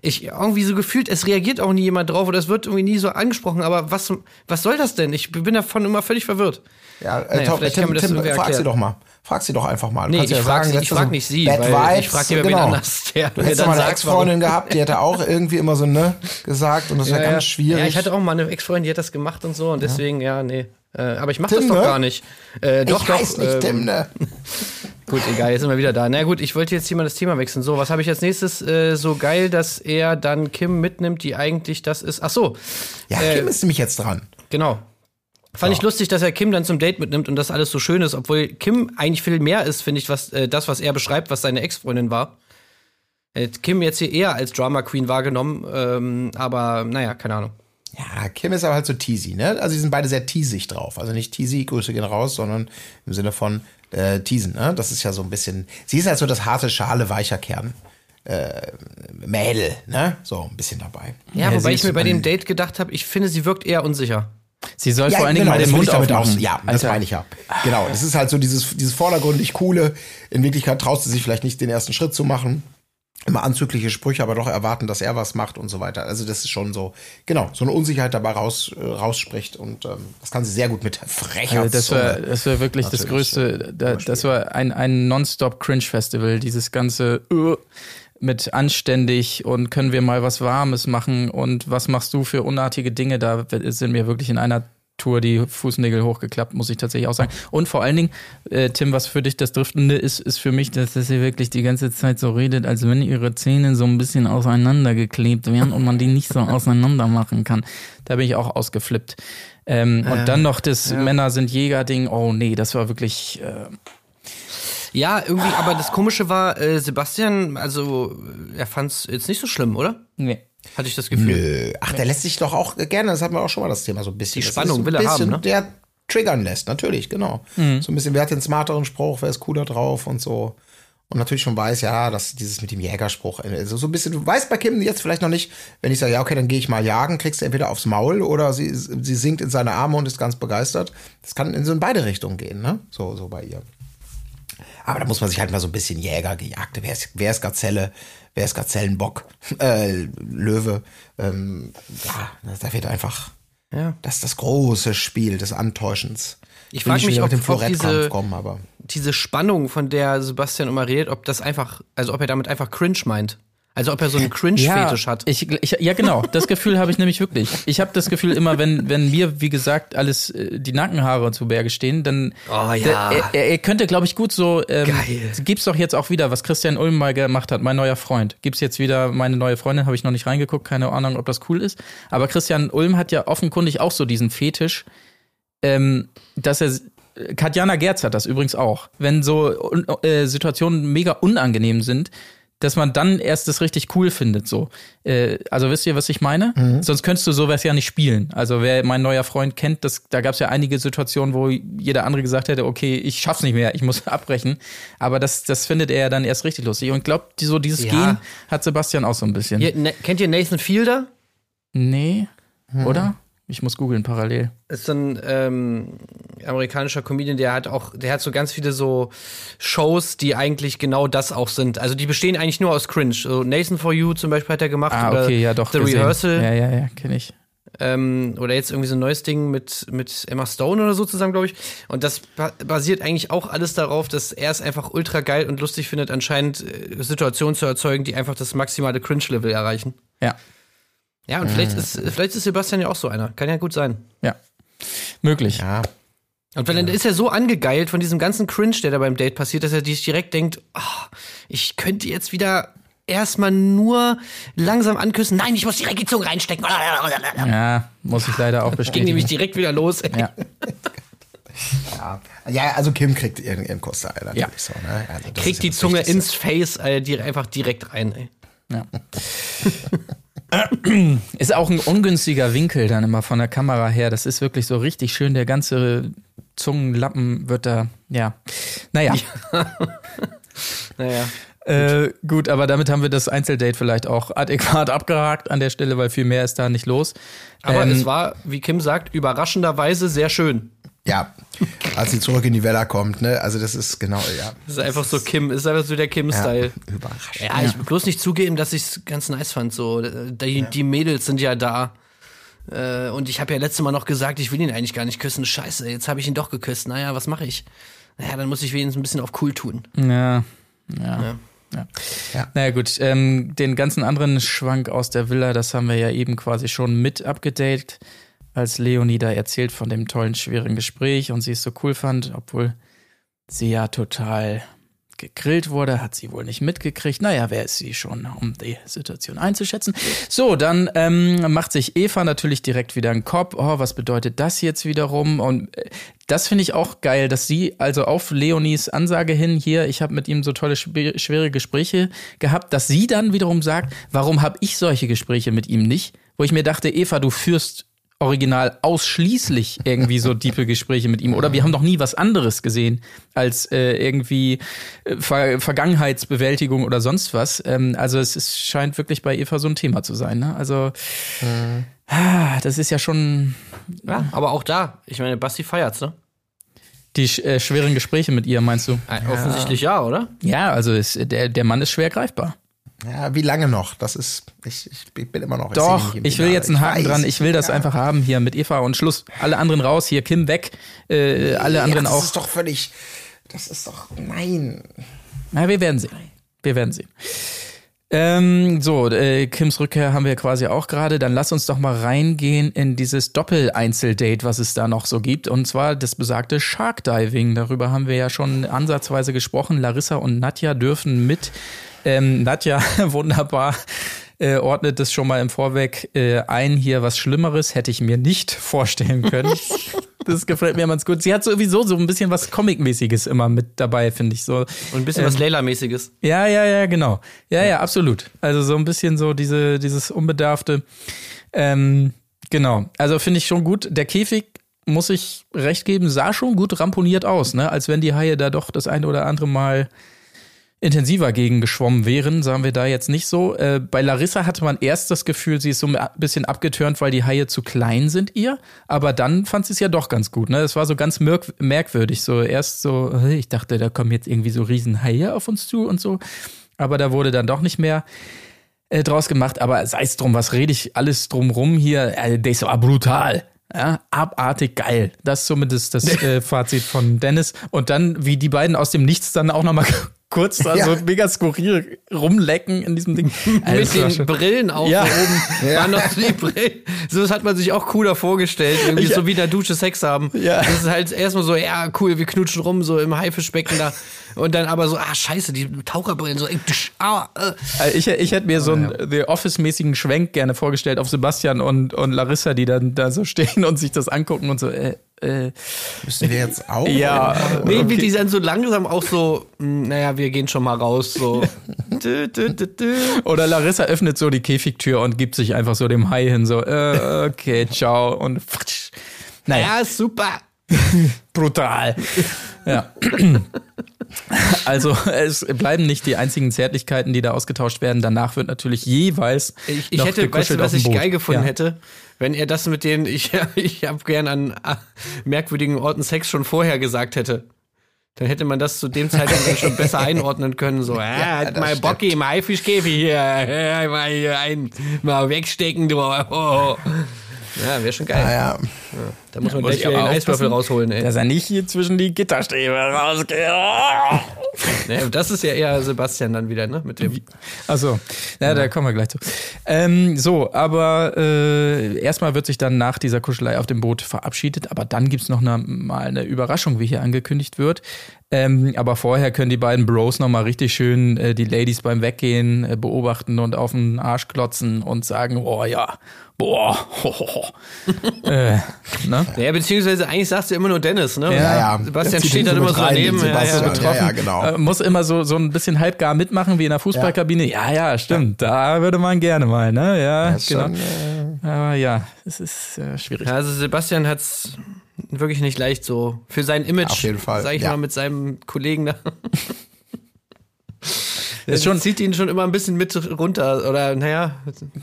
ich irgendwie so gefühlt, es reagiert auch nie jemand drauf oder es wird irgendwie nie so angesprochen. Aber was, was soll das denn? Ich bin davon immer völlig verwirrt. Ja, äh, Naja, Tom, vielleicht Tim, kann man das Tim frag sie erklären. doch mal. Frag sie doch einfach mal. Du Nee, ich ja frag sagen, sie- ich frag so nicht sie, Bad weil ich Vibes, frag wen genau. anders, der Du mir hättest mal eine Ex-Freundin gehabt, die hätte auch irgendwie immer so ne gesagt und das wäre ganz schwierig. Ja, ich hatte auch mal eine Ex-Freundin, die hat das gemacht und so und deswegen, ja, nee. Äh, aber ich mach Tim, das doch gar nicht. Äh, doch, ich doch. weiß nicht, ähm, Tim, ne? <laughs> Gut, egal, jetzt sind wir wieder da. Na gut, ich wollte jetzt hier mal das Thema wechseln. So, was habe ich als nächstes? Äh, so geil, dass er dann Kim mitnimmt, die eigentlich das ist. Ach so, Ja, äh, Kim ist nämlich jetzt dran. genau. Fand ich lustig, dass er Kim dann zum Date mitnimmt und das alles so schön ist, obwohl Kim eigentlich viel mehr ist, finde ich, was äh, das, was er beschreibt, was seine Ex-Freundin war. Kim jetzt hier eher als Drama Queen wahrgenommen, ähm, aber naja, keine Ahnung. Ja, Kim ist aber halt so teasy, ne? Also die sind beide sehr teasig drauf. Also nicht teasy, Grüße gehen raus, sondern im Sinne von äh, teasen, ne? Das ist ja so ein bisschen. Sie ist halt so das harte Schale, weicher Kern. Äh, Mädel, ne? So ein bisschen dabei. Ja, Ja, wobei sie ich mir bei dem Date gedacht habe, ich finde, sie wirkt eher unsicher. Sie soll Ja, vor allen Dingen genau, mal den das Mund damit aufmachen. Auch, ja, das Alter. meine ich ja. Genau, das ist halt so dieses, dieses vordergründig coole. In Wirklichkeit traust du sich vielleicht nicht den ersten Schritt zu machen. Immer anzügliche Sprüche, aber doch erwarten, dass er was macht und so weiter. Also das ist schon so, genau, so eine Unsicherheit dabei raus, äh, rausspricht und ähm, das kann sie sehr gut mit frecher Also das war, das war wirklich das Größte. Da, das war ein, ein Non-Stop-Cringe-Festival. Dieses ganze äh, mit anständig und können wir mal was Warmes machen und was machst du für unartige Dinge? Da sind mir wirklich in einer Tour die Fußnägel hochgeklappt, muss ich tatsächlich auch sagen. Und vor allen Dingen, äh, Tim, was für dich das Driftende ist, ist für mich, dass sie wirklich die ganze Zeit so redet, als wenn ihre Zähne so ein bisschen auseinandergeklebt wären und man die nicht so auseinander machen kann. Da bin ich auch ausgeflippt. Ähm, und dann noch das Männer sind Jäger-Ding. Oh nee, das war wirklich. Äh, Ja, irgendwie, aber das Komische war, äh, Sebastian, also äh, er fand es jetzt nicht so schlimm, oder? Nee. Hatte ich das Gefühl. Nö. Ach, der lässt sich doch auch gerne, das hatten wir auch schon mal das Thema, so ein bisschen. Die Spannung so will er haben, ne? Der triggern lässt, natürlich, genau. So ein bisschen, wer hat den smarteren Spruch, wer ist cooler drauf und so. Und natürlich schon weiß, ja, dass dieses mit dem Jägerspruch, also so ein bisschen, du weißt bei Kim jetzt vielleicht noch nicht, wenn ich sage, ja, okay, dann gehe ich mal jagen, kriegst du entweder aufs Maul oder sie, sie sinkt in seine Arme und ist ganz begeistert. Das kann in so in beide Richtungen gehen, ne? So, so bei ihr. Aber da muss man sich halt mal so ein bisschen Jäger, Gejagte, wer ist, wer ist Gazelle, wer ist Gazellenbock, <laughs> äh, Löwe, ähm, ja, da wird einfach, Ja. das das große Spiel des Antäuschens. Ich Will frag nicht mich, ob- dem ob diese- kommen, aber. Diese Spannung, von der Sebastian immer redet, ob das einfach, also ob er damit einfach cringe meint. Also ob er so einen Cringe-Fetisch hat. Ich, ich, ja, genau. Das Gefühl habe ich nämlich wirklich. Ich habe das Gefühl immer, wenn, wenn mir, wie gesagt, alles äh, die Nackenhaare zu Berge stehen, dann Oh ja. der, er, er könnte, glaube ich, gut so. Ähm, Geil. Gibt's doch jetzt auch wieder, was Christian Ulm mal gemacht hat, mein neuer Freund. Gibt's jetzt wieder meine neue Freundin? Habe ich noch nicht reingeguckt, keine Ahnung, ob das cool ist. Aber Christian Ulm hat ja offenkundig auch so diesen Fetisch, ähm, dass er Katjana Gerz hat das übrigens auch. Wenn so äh, Situationen mega unangenehm sind, dass man dann erst das richtig cool findet. So, äh, also wisst ihr, was ich meine? Sonst könntest du sowas ja nicht spielen. Also wer mein neuer Freund kennt, das, da gab es ja einige Situationen, wo jeder andere gesagt hätte, okay, ich schaff's nicht mehr, ich muss <laughs> abbrechen. Aber das, das findet er ja dann erst richtig lustig. Und die, so dieses Ja. Gehen hat Sebastian auch so ein bisschen. Ihr, ne, kennt ihr Nathan Fielder? Nee, oder? Ich muss googeln parallel. ist so ein ähm, amerikanischer Comedian, der hat auch, der hat so ganz viele so Shows, die eigentlich genau das auch sind. Also die bestehen eigentlich nur aus Cringe. So Nathan for You zum Beispiel hat er gemacht Ah, oder okay, ja doch. The gesehen. Rehearsal Ja, ja, ja, kenne ich. ähm, oder jetzt irgendwie so ein neues Ding mit mit Emma Stone oder so zusammen, glaube ich. Und das ba basiert eigentlich auch alles darauf, dass er es einfach ultra geil und lustig findet, anscheinend äh, Situationen zu erzeugen, die einfach das maximale Cringe-Level erreichen. Ja, Ja, und vielleicht ist vielleicht ist Sebastian ja auch so einer. Kann ja gut sein. ja. Möglich. Ja, Und weil dann ist er so angegeilt von diesem ganzen Cringe, der da beim Date passiert, dass er sich direkt denkt, ah, ich könnte jetzt wieder erstmal nur langsam anküssen. Nein, ich muss direkt die Zunge reinstecken. Ja, muss ich leider auch <laughs> Ging bestätigen. nämlich direkt wieder los. ey. Ja. ja. Ja, also Kim kriegt ihren, ihren Kuss da natürlich Ja. so, ne? Also Kriegt ja die Zunge Wichtigste. ins Face äh, die, einfach direkt rein. Ey. Ja. <laughs> <laughs> <clears throat> Ist auch ein ungünstiger Winkel dann immer von der Kamera her. Das ist wirklich so richtig schön. Der ganze Zungenlappen wird da, ja. Naja. <laughs> Naja. Äh, gut, aber damit haben wir das Einzeldate vielleicht auch adäquat abgehakt an der Stelle, weil viel mehr ist da nicht los. Aber Ähm, es war, wie Kim sagt, überraschenderweise sehr schön. Ja, als sie zurück in die Villa kommt, ne? Also das ist genau, ja. Das ist einfach so Kim, ist einfach so der Kim-Style. Überraschend. Ja, ich will bloß nicht zugeben, dass ich es ganz nice fand. So, die, die Mädels sind ja da. Äh, und ich habe ja letztes Mal noch gesagt, ich will ihn eigentlich gar nicht küssen. Scheiße, jetzt habe ich ihn doch geküsst. Naja, was mache ich? Naja, dann muss ich wenigstens ein bisschen auf cool tun. Ja, ja. Ja. ja. Ja. Naja gut, ähm, den ganzen anderen Schwank aus der Villa, das haben wir ja eben quasi schon mit abgedatet, als Leonie da erzählt von dem tollen, schweren Gespräch und sie es so cool fand, obwohl sie ja total gegrillt wurde, hat sie wohl nicht mitgekriegt. Naja, wer ist sie schon, um die Situation einzuschätzen? So, dann ähm, macht sich Eva natürlich direkt wieder einen Kopf. Oh, was bedeutet das jetzt wiederum? Und äh, das finde ich auch geil, dass sie also auf Leonies Ansage hin hier, ich habe mit ihm so tolle schw- schwere Gespräche gehabt, dass sie dann wiederum sagt, warum habe ich solche Gespräche mit ihm nicht? Wo ich mir dachte, Eva, du führst original ausschließlich irgendwie so diepe Gespräche mit ihm. Oder wir haben noch nie was anderes gesehen als äh, irgendwie äh, Ver Vergangenheitsbewältigung oder sonst was. Ähm, also es ist, scheint wirklich bei Eva so ein Thema zu sein. Ne? Also ah, das ist ja schon Ja, aber auch da, ich meine, Basti feiert's, ne? die äh, schweren Gespräche mit ihr, meinst du? Äh, Offensichtlich ja, oder? Ja, also ist, der, der Mann ist schwer greifbar. Ja, wie lange noch? Das ist, ich, ich bin immer noch. ich Doch, ich will jetzt einen Haken weiß. dran. Ich will das einfach haben hier mit Eva und Schluss. Alle anderen raus, hier Kim weg, äh, alle anderen ja, das auch. ist doch völlig, das ist doch, nein. Na, wir werden sehen. Wir werden sehen. Ähm, so, äh, Kims Rückkehr haben wir quasi auch gerade. Dann lass uns doch mal reingehen in dieses Doppel-Einzeldate, was es da noch so gibt. Und zwar das besagte Shark Diving. Darüber haben wir ja schon ansatzweise gesprochen. Larissa und Nadja dürfen mit. Ähm, Nadja, <laughs> wunderbar, äh, ordnet das schon mal im Vorweg äh, ein. Hier was Schlimmeres hätte ich mir nicht vorstellen können. <laughs> Das gefällt mir ganz gut. Sie hat sowieso so ein bisschen was Comic-mäßiges immer mit dabei, finde ich so. Und ein bisschen was Layla-mäßiges. Ja, ja, ja, genau. Ja, ja, absolut. Also so ein bisschen so diese, dieses Unbedarfte. Ähm, genau. Also finde ich schon gut. Der Käfig, muss ich recht geben, sah schon gut ramponiert aus, ne? Als wenn die Haie da doch das eine oder andere Mal intensiver gegen geschwommen wären, sahen wir da jetzt nicht so. Äh, bei Larissa hatte man erst das Gefühl, sie ist so ein bisschen abgetürnt, weil die Haie zu klein sind ihr. Aber dann fand sie es ja doch ganz gut. Ne? Es war so ganz merk merkwürdig. So erst so, ich dachte, da kommen jetzt irgendwie so riesen Haie auf uns zu und so. Aber da wurde dann doch nicht mehr äh, draus gemacht. Aber sei es drum, was rede ich alles drumrum hier? Äh, das war brutal. Ja, abartig geil. Das ist zumindest das <laughs> äh, Fazit von Dennis. Und dann, wie die beiden aus dem Nichts dann auch nochmal kurz da <laughs> Ja. so mega skurril rumlecken in diesem Ding. <laughs> Mit war den schon- Brillen auch Ja. da oben. <laughs> Waren noch so die Brillen. So, das hat man sich auch cooler vorgestellt. Irgendwie Ja. so wie in der Dusche Sex haben. Ja. Das ist halt erstmal so, ja, cool, wir knutschen rum, so im Haifischbecken da. Und dann aber so, ah, scheiße, die Taucherbrillen, so, ey, tsch, ah, äh. Äh, Ich, ich hätte mir so einen The Office-mäßigen Schwenk gerne vorgestellt auf Sebastian und, und Larissa, die dann da so stehen und sich das angucken und so, äh, äh, Müssen wir jetzt auch? ja. Nee, wie die dann so langsam auch so, mh, naja, wir gehen schon mal raus, so. Dü, dü, dü. Oder Larissa öffnet so die Käfigtür und gibt sich einfach so dem Hai hin, so, äh, okay, ciao und. Naja, Ja, super. <laughs> brutal. Ja. <clears throat> Also es bleiben nicht die einzigen Zärtlichkeiten, die da ausgetauscht werden. Danach wird natürlich jeweils Ich, ich hätte, weißt du, was ich geil gefunden ja. hätte? Wenn er das mit den, <laughs> ich, ich habe gern an ah, merkwürdigen Orten Sex schon vorher gesagt hätte. Dann hätte man das zu dem Zeitpunkt schon besser <laughs> einordnen können. So, ja, hat das mal. Bocki im Haifischkäfig hier, ja, mal hier ein, mal wegstecken, du. Oh. Ja, wäre schon geil. Ah, ja. Da muss man muss gleich ich wieder den Eiswürfel rausholen, ey. Dass er nicht hier zwischen die Gitterstäbe rausgeht. <laughs> Ne, das ist ja eher Sebastian dann wieder, ne? Mit dem. Achso, ja, da kommen wir gleich zu. Ähm, so, aber äh, erstmal wird sich dann nach dieser Kuschelei auf dem Boot verabschiedet, aber dann gibt's noch eine, mal eine Überraschung, wie hier angekündigt wird. Ähm, aber vorher können die beiden Bros noch mal richtig schön äh, die Ladies beim Weggehen äh, beobachten und auf den Arsch klotzen und sagen, oh ja, boah, ho, ho, ho. äh, ne? Ja, beziehungsweise eigentlich sagst du immer nur Dennis, ne? Ja, ja. Sebastian steht dann immer so daneben. Ja, Sebastian. ja. betroffen. Ja, ja, genau. Äh, muss immer so, so ein bisschen halb gar mitmachen wie in der Fußballkabine. Ja, ja, stimmt. Da würde man gerne mal, ne? Ja, Das ist genau. schon, äh, Aber ja, es ist äh, schwierig. Ja, also Sebastian hat's wirklich nicht leicht so für sein Image. Auf jeden Fall, Sag ich ja. mal mit seinem Kollegen da. <laughs> Das schon- zieht ihn schon immer ein bisschen mit runter oder naja.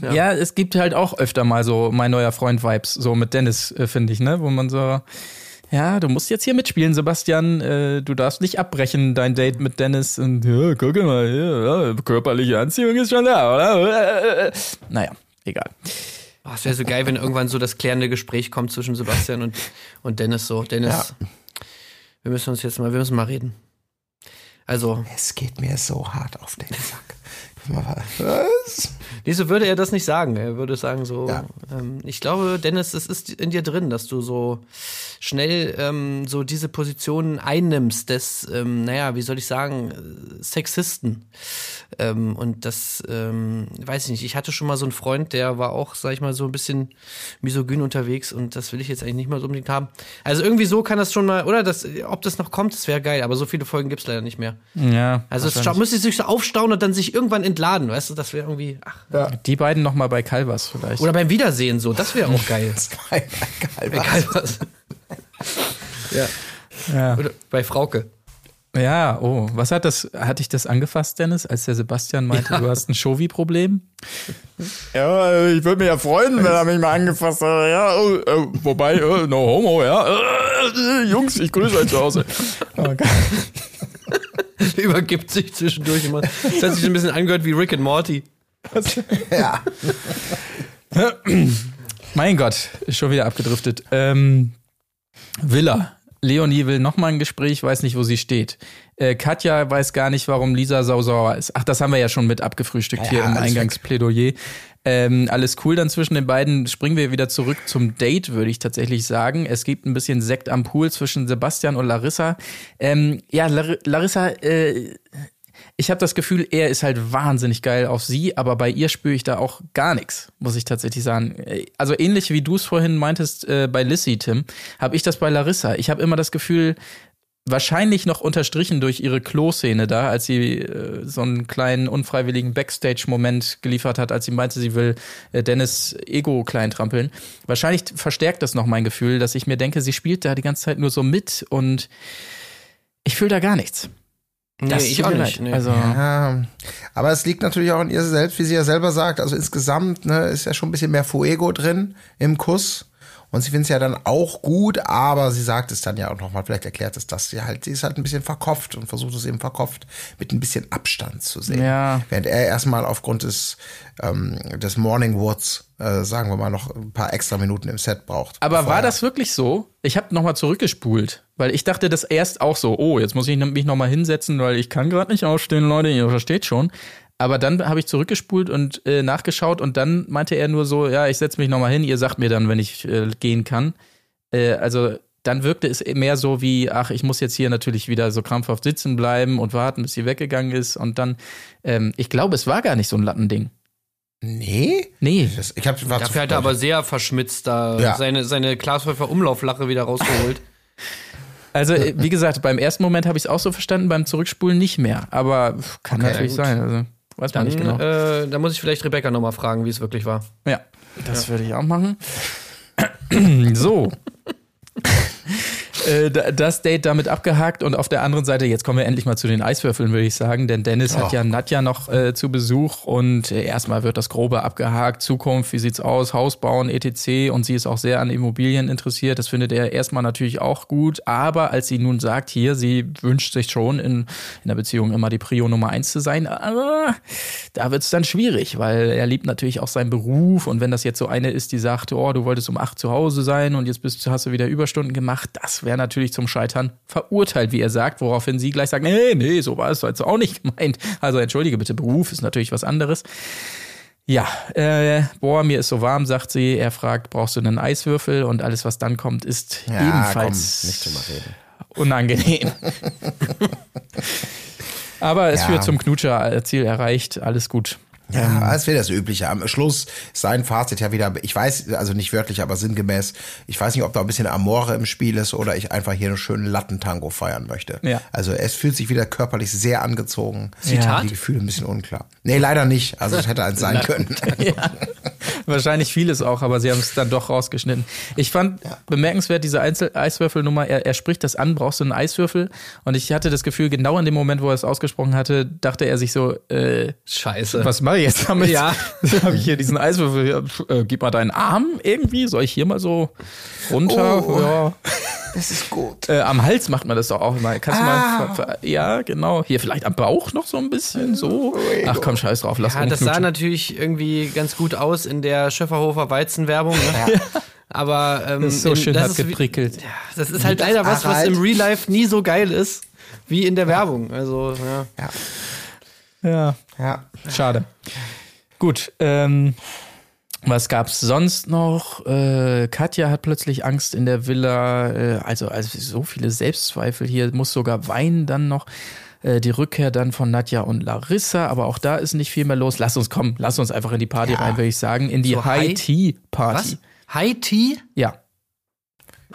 Ja. Ja. es gibt halt auch öfter mal so mein neuer Freund Vibes, so mit Dennis, äh, finde ich, ne? Wo man so, ja, du musst jetzt hier mitspielen, Sebastian. Äh, du darfst nicht abbrechen, dein Date mit Dennis. Und ja, guck mal, ja, körperliche Anziehung ist schon da, oder? <laughs> Naja, egal. Oh, es wäre so geil, wenn irgendwann so das klärende Gespräch kommt zwischen Sebastian und, und Dennis so. Dennis, wir müssen uns jetzt mal, wir müssen mal reden. Also, es geht mir so hart auf den Sack. Was? wieso würde er das nicht sagen? Er würde sagen so, Ja. ähm, ich glaube, Dennis, es ist in dir drin, dass du so schnell ähm, so diese Position einnimmst des, ähm, naja, wie soll ich sagen, Sexisten. Ähm, und das, ähm, weiß ich nicht, ich hatte schon mal so einen Freund, der war auch, sag ich mal, so ein bisschen misogyn unterwegs und das will ich jetzt eigentlich nicht mal so unbedingt haben. Also irgendwie so kann das schon mal, oder das, ob das noch kommt, das wäre geil, aber so viele Folgen gibt's leider nicht mehr. Ja. Also es müsste sich so aufstauen und dann sich irgendwann entladen, weißt du, das wäre irgendwie, ach. Die beiden noch mal bei Calvas vielleicht. Oder beim Wiedersehen so, das wäre auch <laughs> geil. Egal was. Ja. ja. Oder bei Frauke. ja, oh, was hat das, hat dich das angefasst, Dennis, als der Sebastian meinte, du hast ein Shovi-Problem? Ja, ich würde mich ja freuen, wenn er mich mal angefasst hat. Ja, oh, äh, wobei, äh, no homo, ja. Äh, äh, Jungs, ich grüße euch zu Hause. <laughs> Oh, <laughs> geil. Übergibt sich zwischendurch immer. Das hat sich ein bisschen angehört wie Rick and Morty. Ja. Mein Gott, ist schon wieder abgedriftet. Ähm, Villa. Leonie will noch mal ein Gespräch, weiß nicht, wo sie steht. Äh, Katja weiß gar nicht, warum Lisa sausauer ist. Ach, das haben wir ja schon mit abgefrühstückt Ja, hier im Eingangsplädoyer. Ähm, alles cool dann zwischen den beiden. Springen wir wieder zurück zum Date, würde ich tatsächlich sagen. Es gibt ein bisschen Sekt am Pool zwischen Sebastian und Larissa. Ähm, ja, Lar Larissa, äh, ich habe das Gefühl, er ist halt wahnsinnig geil auf sie, aber bei ihr spüre ich da auch gar nichts, muss ich tatsächlich sagen. Also ähnlich wie du es vorhin meintest äh, bei Lissy, Tim, habe ich das bei Larissa. Ich habe immer das Gefühl, wahrscheinlich noch unterstrichen durch ihre Klo-Szene da, als sie äh, so einen kleinen unfreiwilligen Backstage-Moment geliefert hat, als sie meinte, sie will äh, Dennis Ego klein trampeln. Wahrscheinlich verstärkt das noch mein Gefühl, dass ich mir denke, sie spielt da die ganze Zeit nur so mit und ich fühle da gar nichts. Nee, ich auch nicht. Nee. Also, Ja, aber es liegt natürlich auch an ihr selbst, wie sie ja selber sagt. Also insgesamt ne, ist ja schon ein bisschen mehr Fuego drin im Kuss. Und sie findet es ja dann auch gut, aber sie sagt es dann ja auch nochmal, vielleicht erklärt es das. Sie halt, sie ist halt ein bisschen verkopft und versucht es eben verkopft mit ein bisschen Abstand zu sehen. Ja. Während er erstmal aufgrund des, ähm, des Morning Woods, äh, sagen wir mal, noch ein paar extra Minuten im Set braucht. aber war das wirklich so? Ich habe nochmal zurückgespult, weil ich dachte das erst auch so, oh, jetzt muss ich mich nochmal hinsetzen, weil ich kann gerade nicht aufstehen, Leute, ihr versteht schon. Aber dann habe ich zurückgespult und äh, nachgeschaut und dann meinte er nur so, ja, ich setze mich nochmal hin, ihr sagt mir dann, wenn ich äh, gehen kann. Äh, also dann wirkte es mehr so wie, ach, ich muss jetzt hier natürlich wieder so krampfhaft sitzen bleiben und warten, bis sie weggegangen ist. Und dann, ähm, ich glaube, es war gar nicht so ein Lattending. Nee? Nee. Das, ich hab, war Dafür hat er aber sehr verschmitzt da Ja. seine, seine Glashäufer Umlauflache wieder rausgeholt. Also, äh, wie gesagt, beim ersten Moment habe ich es auch so verstanden, beim Zurückspulen nicht mehr. Aber pff, kann Okay, natürlich gut. sein. Also, weiß man Dann, nicht genau. äh, da muss ich vielleicht Rebecca nochmal fragen, wie es wirklich war. Ja, das würde ich auch machen. so. <laughs> Äh, da- das Date damit abgehakt und auf der anderen Seite, jetzt kommen wir endlich mal zu den Eiswürfeln, würde ich sagen, denn Dennis hat ja Nadja noch äh, zu Besuch und äh, erstmal wird das Grobe abgehakt, Zukunft, wie sieht's aus, Haus bauen, etc. und sie ist auch sehr an Immobilien interessiert, das findet er erstmal natürlich auch gut, aber als sie nun sagt, hier, sie wünscht sich schon in, in der Beziehung immer die Prio Nummer eins zu sein, aber da wird's dann schwierig, weil er liebt natürlich auch seinen Beruf. Und wenn das jetzt so eine ist, die sagt, oh, du wolltest um acht zu Hause sein und jetzt bist, hast du wieder Überstunden gemacht, das wäre natürlich zum Scheitern verurteilt, wie er sagt, woraufhin sie gleich sagt, nee, nee, so war es jetzt auch nicht <laughs> gemeint. Also entschuldige bitte, Beruf ist natürlich was anderes. Ja, äh, boah, mir ist so warm, sagt sie. Er fragt, brauchst du einen Eiswürfel? Und alles, was dann kommt, ist ja, ebenfalls komm, unangenehm. <laughs> Aber es Ja. führt zum Knutscher, Ziel erreicht, alles gut. Ja, es wäre das Übliche. Am Schluss ist sein Fazit ja wieder, ich weiß, also nicht wörtlich, aber sinngemäß, ich weiß nicht, ob da ein bisschen Amore im Spiel ist oder ich einfach hier einen schönen Lattentango feiern möchte. Ja. Also es fühlt sich wieder körperlich sehr angezogen. Zitat? Die Gefühle ein bisschen unklar. Nee, leider nicht. Also es hätte eins sein können. ja. Wahrscheinlich vieles auch, aber sie haben es dann doch rausgeschnitten. Ich fand bemerkenswert diese Einzel Eiswürfelnummer. Er, er spricht das an, brauchst du einen Eiswürfel? Und ich hatte das Gefühl, genau in dem Moment, wo er es ausgesprochen hatte, dachte er sich so, äh, Scheiße. was mache ich jetzt damit? Ja. <laughs> habe ich hier diesen Eiswürfel. Ja, äh, gib mal deinen Arm irgendwie. Soll ich hier mal so runter? Oh. Ja. Das ist gut. Äh, am Hals macht man das doch auch immer. Kannst du mal, ver- ja, genau. Hier vielleicht am Bauch noch so ein bisschen so. Ach komm, scheiß drauf, lass Ja, das sah natürlich irgendwie ganz gut aus in der Schöfferhofer Weizenwerbung. Ne? <laughs> Aber ähm, Das ist so schön das hat ist wie- geprickelt. Das ist halt leider was, was im Real Life nie so geil ist wie in der Werbung. Also ja. Ja, Ja. schade. Gut, ähm, was gab's sonst noch? Äh, Katja hat plötzlich Angst in der Villa. Äh, also, also so viele Selbstzweifel hier. Muss sogar weinen dann noch. Äh, die Rückkehr dann von Nadja und Larissa. Aber auch da ist nicht viel mehr los. Lass uns kommen. Lass uns einfach in die Party rein, würde ich sagen. In die So High- High-Tea-Party. Was? High Tea? Ja.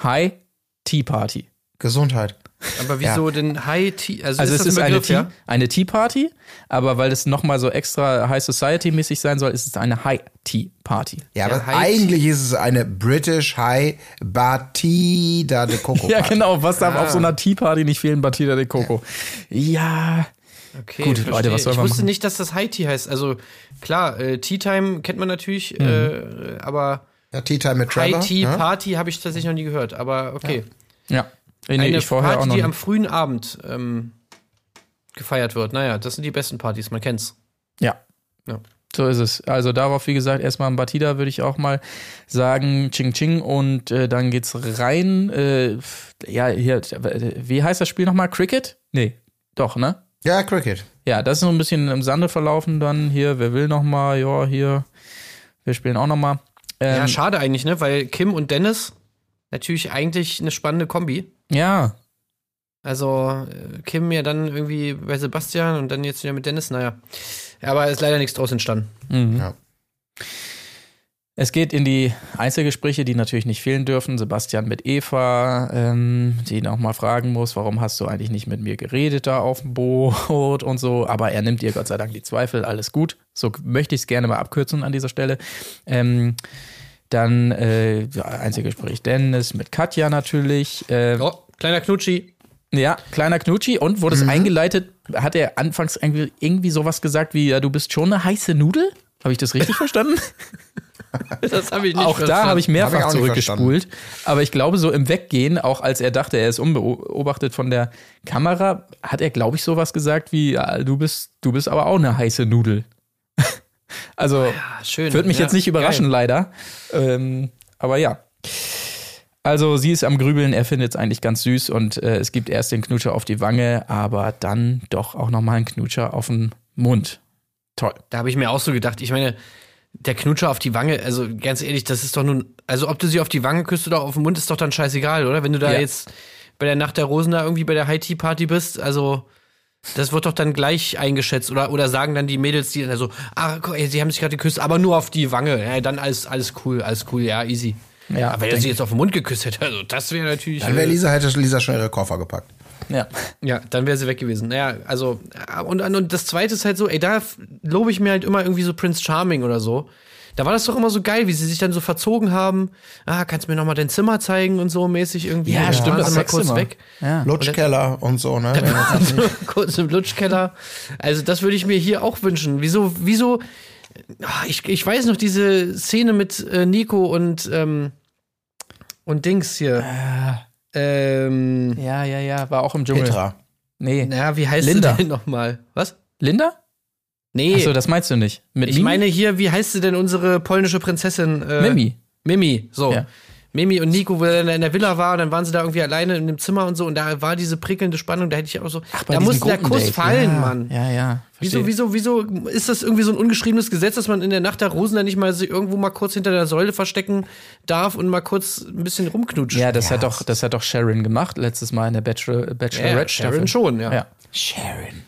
High-Tea-Party. Gesundheit. Aber wieso denn High Tea? Also, Also ist es das ist ein eine Begriff, Tea, ja? eine Tea Party, aber weil es nochmal so extra High Society mäßig sein soll, ist es eine High Tea Party. Ja, Ja, aber High eigentlich ist es eine British High Batida de Coco. <laughs> Ja, Party. genau. Was darf auf so einer Tea Party nicht fehlen? Batida de Coco. Ja. Okay, Gut, verstehe. Leute, was soll ich wusste machen? nicht, dass das High Tea heißt. Also klar, äh, Tea Time kennt man natürlich, Mhm. äh, aber Ja, Tea Time mit Trevor. High Tea ne? Party habe ich tatsächlich noch nie gehört. Aber okay. Ja. Nee, Eine ich vorher auch Party, noch die am frühen Abend ähm, gefeiert wird. Naja, das sind die besten Partys, man kennt's. Ja. Ja. So ist es. Also darauf, wie gesagt, erstmal ein Batida würde ich auch mal sagen, Ching Ching und äh, dann geht's rein. Äh, ja, hier, wie heißt das Spiel nochmal? Cricket? Nee, doch, ne? Ja, Cricket. Ja, das ist so ein bisschen im Sande verlaufen dann hier. Wer will noch mal? Ja, hier. Wir spielen auch noch mal. Ähm, ja, schade eigentlich, ne? Weil Kim und Dennis natürlich eigentlich eine spannende Kombi. ja. Also äh, Kim ja dann irgendwie bei Sebastian und dann jetzt wieder mit Dennis, naja. Aber ist leider nichts draus entstanden. Ja. Es geht in die Einzelgespräche, die natürlich nicht fehlen dürfen. Sebastian mit Eva, ähm, die nochmal fragen muss, warum hast du eigentlich nicht mit mir geredet da auf dem Boot und so. Aber er nimmt ihr Gott sei Dank die Zweifel, alles gut. So möchte ich es gerne mal abkürzen an dieser Stelle. Ähm, dann äh, ja, Einzelgespräch Dennis mit Katja natürlich. Äh, Oh, kleiner Knutschi. ja, kleiner Knutschi. Und wurde es eingeleitet, hat er anfangs irgendwie, irgendwie sowas gesagt wie, ja, du bist schon eine heiße Nudel? Habe ich das richtig <laughs> verstanden? Das habe ich nicht auch da verstanden. habe ich Hab mehrfach ich auch nicht zurückgespult. Aber ich glaube, so im Weggehen, auch als er dachte, er ist unbeobachtet von der Kamera, hat er, glaube ich, sowas gesagt wie, ja, du bist, du bist aber auch eine heiße Nudel. Also, Ah, schön. wird mich Ja, jetzt nicht überraschen, geil. leider. Ähm, aber ja. Also sie ist am Grübeln, er findet es eigentlich ganz süß und äh, es gibt erst den Knutscher auf die Wange, aber dann doch auch nochmal einen Knutscher auf den Mund. Toll. Da habe ich mir auch so gedacht, ich meine, der Knutscher auf die Wange, also ganz ehrlich, das ist doch nun, also ob du sie auf die Wange küsst oder auf den Mund, ist doch dann scheißegal, oder? Wenn du da Ja. jetzt bei der Nacht der Rosen da irgendwie bei der High-Tea-Party bist, also das wird doch dann gleich eingeschätzt oder, oder sagen dann die Mädels, die dann so, ah, guck, ey, sie haben sich gerade geküsst, aber nur auf die Wange. Ja, dann alles, alles cool, alles cool, ja, easy. Ja, aber wenn er sie jetzt auf den Mund geküsst hätte, also das wäre natürlich. Dann wäre äh, Lisa, hätte Lisa schon ihre Koffer gepackt. Ja. Ja, dann wäre sie weg gewesen. Naja, also, äh, und, und das zweite ist halt so, ey, da lobe ich mir halt immer irgendwie so Prince Charming oder so. Da war das doch immer so geil, wie sie sich dann so verzogen haben. Ah, kannst du mir noch mal dein Zimmer zeigen und so mäßig irgendwie. Ja, dann stimmt, das mal kurz weg. Ja. Lutschkeller und so, ne? Also, <laughs> kurz im Lutschkeller. Also, das würde ich mir hier auch wünschen. Wieso, wieso, ah, ich, ich weiß noch diese Szene mit äh, Nico und, ähm, und Dings hier. Ähm, Ja, ja, ja, war auch im Dschungel. Petra. Nee. na, wie heißt Linda. sie denn nochmal? Was? Linda? Nee. Achso, das meinst du nicht. Mit Ich Mimi? meine hier, wie heißt sie denn unsere polnische Prinzessin? Äh, Mimi. Mimi, so. Ja. Mimi und Nico, wo er in der Villa war, und dann waren sie da irgendwie alleine in dem Zimmer und so, und da war diese prickelnde Spannung, da hätte ich auch so, bei da musste der Kuss fallen, ja. Mann. Ja, ja. Wieso, verstehe. wieso, wieso ist das irgendwie so ein ungeschriebenes Gesetz, dass man in der Nacht der Rosen dann nicht mal sich irgendwo mal kurz hinter der Säule verstecken darf und mal kurz ein bisschen rumknutschen? Ja, das hat doch, das hat doch Sharon gemacht letztes Mal in der Bachelor, Bachelorette Sharon Staffel. schon, ja. Ja. Sharon.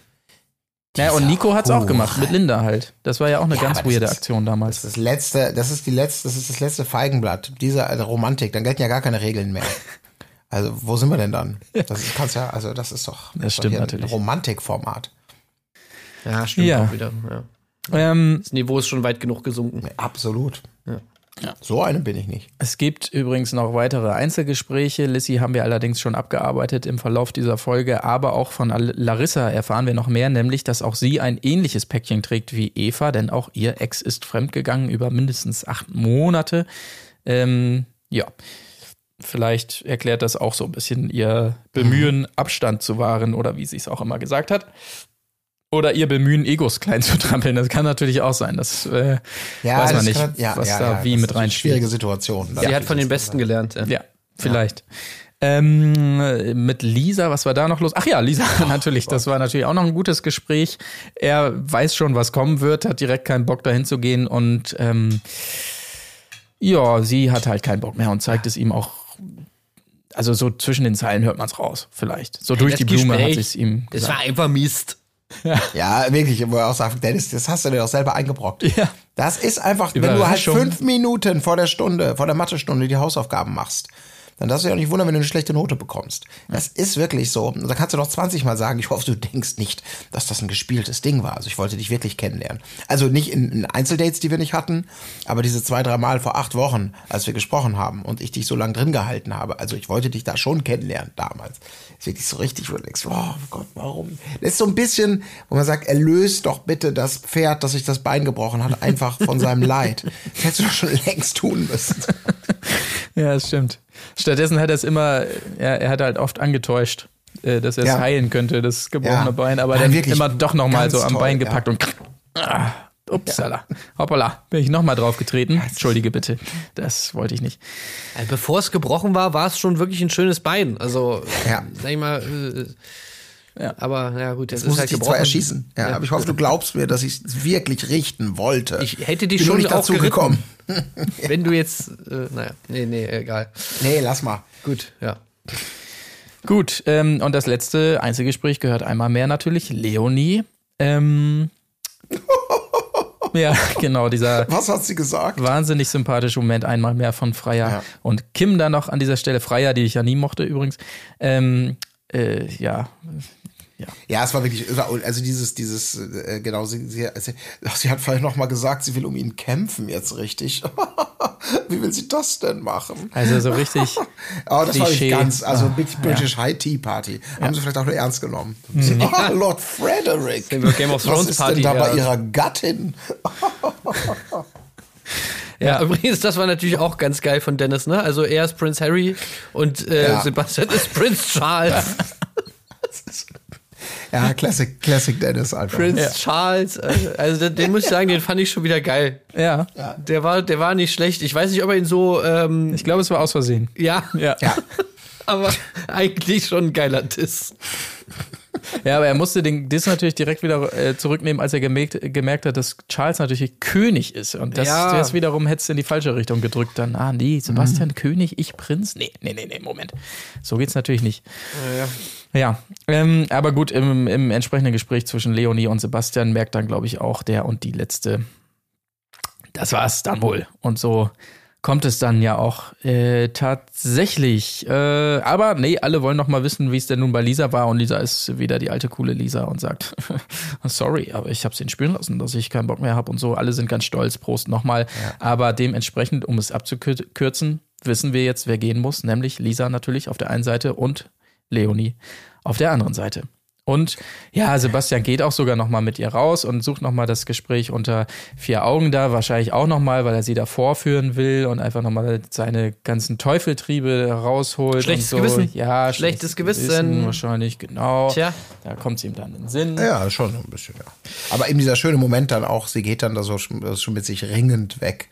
Ja, und Nico hat's auch Hure. gemacht mit Linda halt. Das war ja auch eine Ja, ganz das weirde ist- Aktion damals. Das letzte, das ist die letzte, das ist das letzte Feigenblatt dieser äh, Romantik. Dann gelten ja gar keine Regeln mehr. <laughs> Also wo sind wir denn dann? Das ist, kannst ja, also das ist doch, Das ist doch stimmt natürlich. ein Romantikformat. Ja, stimmt Ja. auch wieder. Ja. Ähm, Das Niveau ist schon weit genug gesunken. Absolut. So eine bin ich nicht. es gibt übrigens noch weitere Einzelgespräche. Lissy haben wir allerdings schon abgearbeitet im Verlauf dieser Folge, aber auch von Larissa erfahren wir noch mehr, nämlich, dass auch sie ein ähnliches Päckchen trägt wie Eva, denn auch ihr Ex ist fremdgegangen über mindestens acht Monate. Ähm, ja. Vielleicht erklärt das auch so ein bisschen ihr Bemühen, Abstand zu wahren oder wie sie es auch immer gesagt hat. Oder ihr Bemühen, Egos klein zu trampeln. Das kann natürlich auch sein. Das äh, weiß man das nicht, kann- ja, was ja, da ja, wie das mit ist eine reinspielt. Schwierige Situation. Sie hat von den Besten gelernt. Ja. Ja, vielleicht. Ähm, mit Lisa, was war da noch los? Ach ja, Lisa, <laughs> natürlich. Das war natürlich auch noch ein gutes Gespräch. Er weiß schon, was kommen wird, hat direkt keinen Bock, dahin zu gehen und ähm, ja, sie hat halt keinen Bock mehr und zeigt es ihm auch. Also so zwischen den Zeilen hört man es raus, vielleicht. So durch Das die Blume hat Gespräch, es ihm Das gesagt. war einfach Mist. Ja, wirklich, wo er auch sagt, Dennis, das hast du dir doch selber eingebrockt. Ja. Das ist einfach, wenn du halt fünf Minuten vor der Stunde, vor der Mathestunde die Hausaufgaben machst, dann darfst du dich auch nicht wundern, wenn du eine schlechte Note bekommst. Das ist wirklich so. Da kannst du noch 20 Mal sagen, ich hoffe, du denkst nicht, dass das ein gespieltes Ding war. Also ich wollte dich wirklich kennenlernen. Also nicht in, in Einzeldates, die wir nicht hatten, aber diese zwei, drei Mal vor acht Wochen, als wir gesprochen haben und ich dich so lange drin gehalten habe. Also ich wollte dich da schon kennenlernen damals. Ist wirklich so richtig, wo du denkst, oh Gott, warum? Das ist so ein bisschen, wo man sagt, erlöst doch bitte das Pferd, das sich das Bein gebrochen hat, einfach von seinem Leid. Das hättest du doch schon längst tun müssen. <laughs> Ja, das stimmt. Stattdessen hat er es immer, ja, er hat halt oft angetäuscht, äh, dass er es Ja. heilen könnte, das gebrochene Ja. Bein, aber Nein, dann wirklich immer doch nochmal so am toll, Bein gepackt und ah, upsala, hoppala, bin ich nochmal drauf getreten. Entschuldige bitte, das wollte ich nicht. Äh, Bevor es gebrochen war, war es schon wirklich ein schönes Bein. Also, Ja. sag ich mal, äh, Ja. aber ja gut, jetzt Jetzt muss halt ich dich zwar erschießen. Ja, aber ich hoffe, du glaubst mir, dass ich es wirklich richten wollte. Ich hätte dich Bin schon nicht dazu geritten. gekommen. <laughs> Wenn du jetzt, äh, naja, nee, nee, egal. Nee, lass mal. Gut, ja. Gut, ähm, und das letzte Einzelgespräch gehört einmal mehr natürlich Leonie. Ähm, <laughs> ja, <laughs> genau, dieser Was hat sie gesagt? wahnsinnig sympathische Moment einmal mehr von Freier Ja. und Kim da noch an dieser Stelle. Freier, die ich ja nie mochte übrigens. Ähm, äh, ja, Ja, es war wirklich, war- also dieses, dieses, äh, genau, sie, sie, sie, hat vielleicht noch mal gesagt, sie will um ihn kämpfen jetzt richtig. <laughs> Wie will sie das denn machen? also so richtig. <laughs> Oh, das war Klischee. nicht ganz, also Ah, Big British High Tea Party. Haben sie vielleicht auch nur ernst genommen. Mhm. Ah, <laughs> Lord Frederick. Game of Was Thrones ist Party, denn da bei ja. ihrer Gattin? Ja, übrigens, das war natürlich auch ganz geil von Dennis, ne? Also er ist Prince Harry und äh, Ja. Sebastian ist Prince Charles. Ja, Classic, Classic Dennis einfach. Prince Charles. äh, Also den, den muss ich sagen, den fand ich schon wieder geil. Ja, Der war, der war nicht schlecht. Ich weiß nicht, ob er ihn so, ähm, ich glaube, es war aus Versehen. ja, Ja. Ja, <laughs> aber eigentlich schon ein geiler Diss. Ja, aber er musste den Diss natürlich direkt wieder äh, zurücknehmen, als er gemerkt, gemerkt hat, dass Charles natürlich König ist. Und das, Ja. das wiederum hätte es in die falsche Richtung gedrückt. Dann, ah, nee, Sebastian König, ich Prinz? Nee, nee, nee, nee, Moment. So geht's natürlich nicht. Ja, ähm, aber gut, im, im entsprechenden Gespräch zwischen Leonie und Sebastian merkt dann, glaube ich, auch der und die letzte, das war's dann wohl. Und so kommt es dann ja auch äh, tatsächlich. Äh, aber nee, alle wollen noch mal wissen, wie es denn nun bei Lisa war. Und Lisa ist wieder die alte coole Lisa und sagt, <laughs> sorry, aber ich habe es ihn spüren lassen, dass ich keinen Bock mehr habe und so. Alle sind ganz stolz, Prost nochmal. Aber dementsprechend, um es abzukürzen, wissen wir jetzt, wer gehen muss, nämlich Lisa natürlich auf der einen Seite und Leonie auf der anderen Seite. Und ja, Sebastian geht auch sogar noch mal mit ihr raus und sucht noch mal das Gespräch unter vier Augen da, wahrscheinlich auch noch mal, weil er sie da vorführen will und einfach noch mal seine ganzen Teufeltriebe rausholt. Schlechtes und so. Gewissen. Ja, Schlechtes Gewissen. Wahrscheinlich, genau. Tja. Da kommt es ihm dann in den Sinn. ja, schon so ein bisschen, ja. Aber eben dieser schöne Moment dann auch, sie geht dann da so schon, schon mit sich ringend weg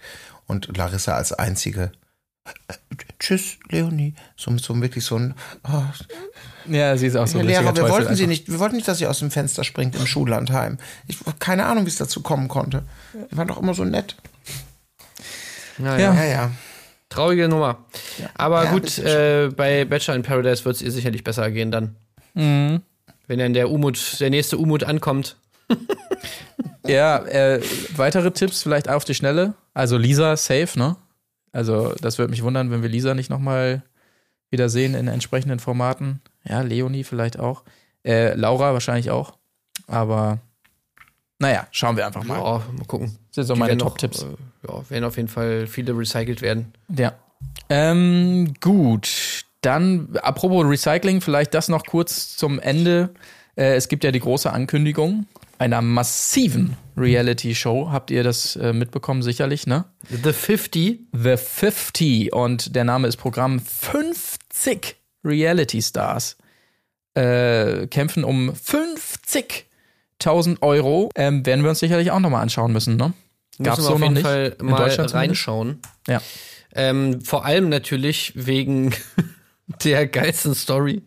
und Larissa als einzige. Tschüss, Leonie. So, so wirklich so ein. Oh, Ja, sie ist auch so ein Lehrer, richtiger wir Teufel wollten sie nicht, wir wollten nicht, dass sie aus dem Fenster springt im Schullandheim. Ich keine Ahnung, wie es dazu kommen konnte. Wir waren doch immer so nett. Naja, Ja. Ja, ja. traurige Nummer. Aber Ja, gut, bisschen äh, bei Bachelor in Paradise wird es ihr sicherlich besser gehen dann. Mhm. Wenn dann der Umut, der nächste Umut ankommt. <laughs> Ja, äh, weitere Tipps vielleicht auf die Schnelle. Also Lisa safe, ne? Also das würde mich wundern, wenn wir Lisa nicht nochmal wieder sehen in entsprechenden Formaten. Ja, Leonie vielleicht auch. Äh, Laura wahrscheinlich auch. Aber naja, schauen wir einfach mal. Ja, mal gucken. Das sind so Die meine Top-Tipps. Äh, ja, werden auf jeden Fall viele recycelt werden. Ja. Ähm, gut. Dann, apropos Recycling, vielleicht das noch kurz zum Ende. Äh, es gibt ja die große Ankündigung einer massiven Reality-Show. Habt ihr das äh, mitbekommen? Sicherlich, ne? The 50. The 50 und der Name ist Programm 50 Reality Stars äh, kämpfen um 50.000 Euro. Ähm, werden wir uns sicherlich auch nochmal anschauen müssen, ne? Müssen wir so auf noch jeden nicht Fall in mal Deutschland reinschauen. Ja. Ähm, vor allem natürlich wegen <laughs> der geilsten Story,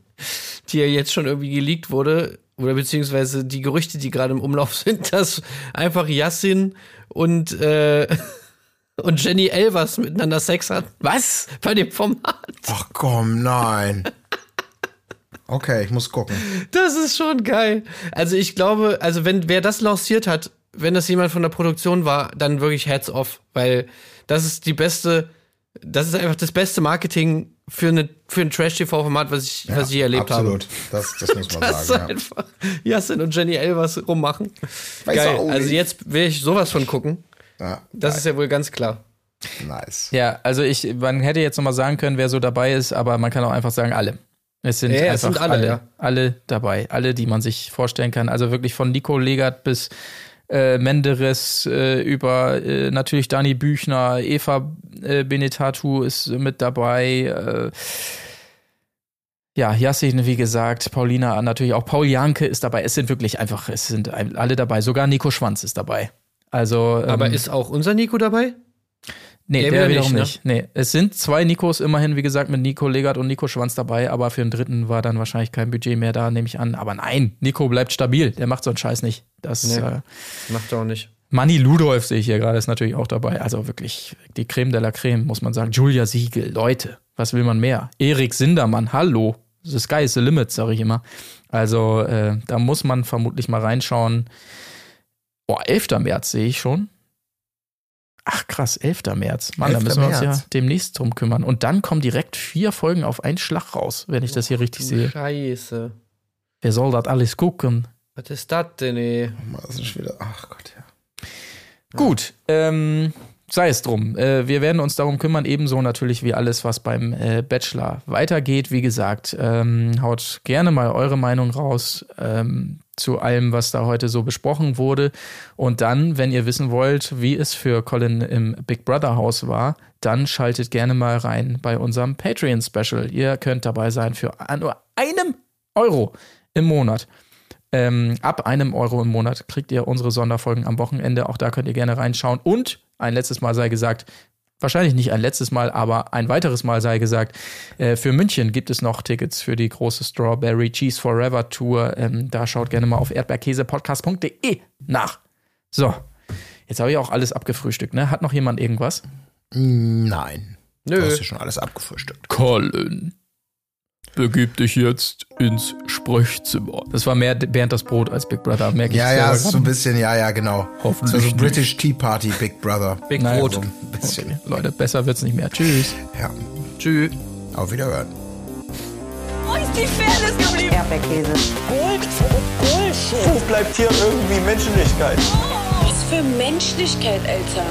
die ja jetzt schon irgendwie geleakt wurde. Oder beziehungsweise die Gerüchte, die gerade im Umlauf <laughs> sind, dass einfach Yassin und, äh, <laughs> und Jenny Elvers miteinander Sex hat. Was? Bei dem Format. Ach komm, nein. Okay, ich muss gucken. Das ist schon geil. Also ich glaube, also wenn wer das lanciert hat, wenn das jemand von der Produktion war, dann wirklich Heads off, weil das ist die beste, das ist einfach das beste Marketing für eine für ein Trash-TV-Format, was ich was ich erlebt Absolut. Das, das muss man habe. <laughs> Das ist sagen. Ja. einfach Justin und Jenny Elvers rummachen. Weiß Geil. auch Also nicht. jetzt will ich sowas von gucken. Ja, Das ist ja wohl ganz klar. nice. Ja, also ich, man hätte jetzt nochmal sagen können, wer so dabei ist, aber man kann auch einfach sagen, alle. Es sind Ja, ja, einfach es sind alle, alle, alle, ja. alle dabei, alle, die man sich vorstellen kann. Also wirklich von Nico Legert bis äh, Menderes äh, über äh, natürlich Dani Büchner, Eva äh, Benetatu ist mit dabei. Äh, ja, Yassin, wie gesagt, Paulina natürlich auch. Paul Janke ist dabei. Es sind wirklich einfach, es sind alle dabei. Sogar Nico Schwanz ist dabei. Also, Aber ähm, ist auch unser Nico dabei? Nee, Der der, wieder wiederum nicht, ne? Nee, es sind zwei Nikos immerhin, wie gesagt, mit Nico Legert und Nico Schwanz dabei, aber für den dritten war dann wahrscheinlich kein Budget mehr da, nehme ich an. Aber nein, Nico bleibt stabil, der macht so einen Scheiß nicht. Das Nee. äh, Macht er auch nicht. Manni Ludolf sehe ich hier gerade, ist natürlich auch dabei. Also wirklich die Creme de la Creme, muss man sagen. Julia Siegel, Leute, was will man mehr? Erik Sindermann, hallo. the sky is the limit, sage ich immer. Also äh, da muss man vermutlich mal reinschauen. Boah, 11. März sehe ich schon. Ach krass, 11. März. Mann, da 11. müssen wir uns ja demnächst drum kümmern. Und dann kommen direkt vier Folgen auf einen Schlag raus, wenn ich das hier richtig sehe. Scheiße. Wer soll das alles gucken? Was ist das denn, ey? Das ist wieder, ach Gott, ja. Gut, ähm, sei es drum. Äh, wir werden uns darum kümmern, ebenso natürlich wie alles, was beim äh, Bachelor weitergeht. Wie gesagt, ähm, haut gerne mal eure Meinung raus ähm, zu allem, was da heute so besprochen wurde. Und dann, wenn ihr wissen wollt, wie es für Colin im Big Brother Haus war, dann schaltet gerne mal rein bei unserem Patreon-Special. Ihr könnt dabei sein für nur einem Euro im Monat. Ähm, ab einem Euro im Monat kriegt ihr unsere Sonderfolgen am Wochenende. Auch da könnt ihr gerne reinschauen. Und ein letztes Mal sei gesagt, wahrscheinlich nicht ein letztes Mal, aber ein weiteres Mal sei gesagt, äh, für München gibt es noch Tickets für die große Strawberry Cheese Forever Tour. Ähm, da schaut gerne mal auf erdbeerkäsepodcast.de nach. So, jetzt habe ich auch alles abgefrühstückt. Ne? Hat noch jemand irgendwas? Nein. Nö. Du hast ja schon alles abgefrühstückt. Colin, begib dich jetzt ins Sprechzimmer. Das war mehr Bernd das Brot als Big Brother, merke ich Ja, ja, so ein bisschen, ja, ja, genau. Hoffentlich So, so nicht. British Tea Party, Big Brother. Big Nein, Brot. So ein <laughs> bisschen. Leute, besser wird's nicht mehr. Tschüss. Ja, Tschüss. auf Wiederhören. Wo ist die Fairness geblieben? Erdbeerkäse. Gold, Bullshit. Wo bleibt hier irgendwie Menschlichkeit? Was für Menschlichkeit, Alter.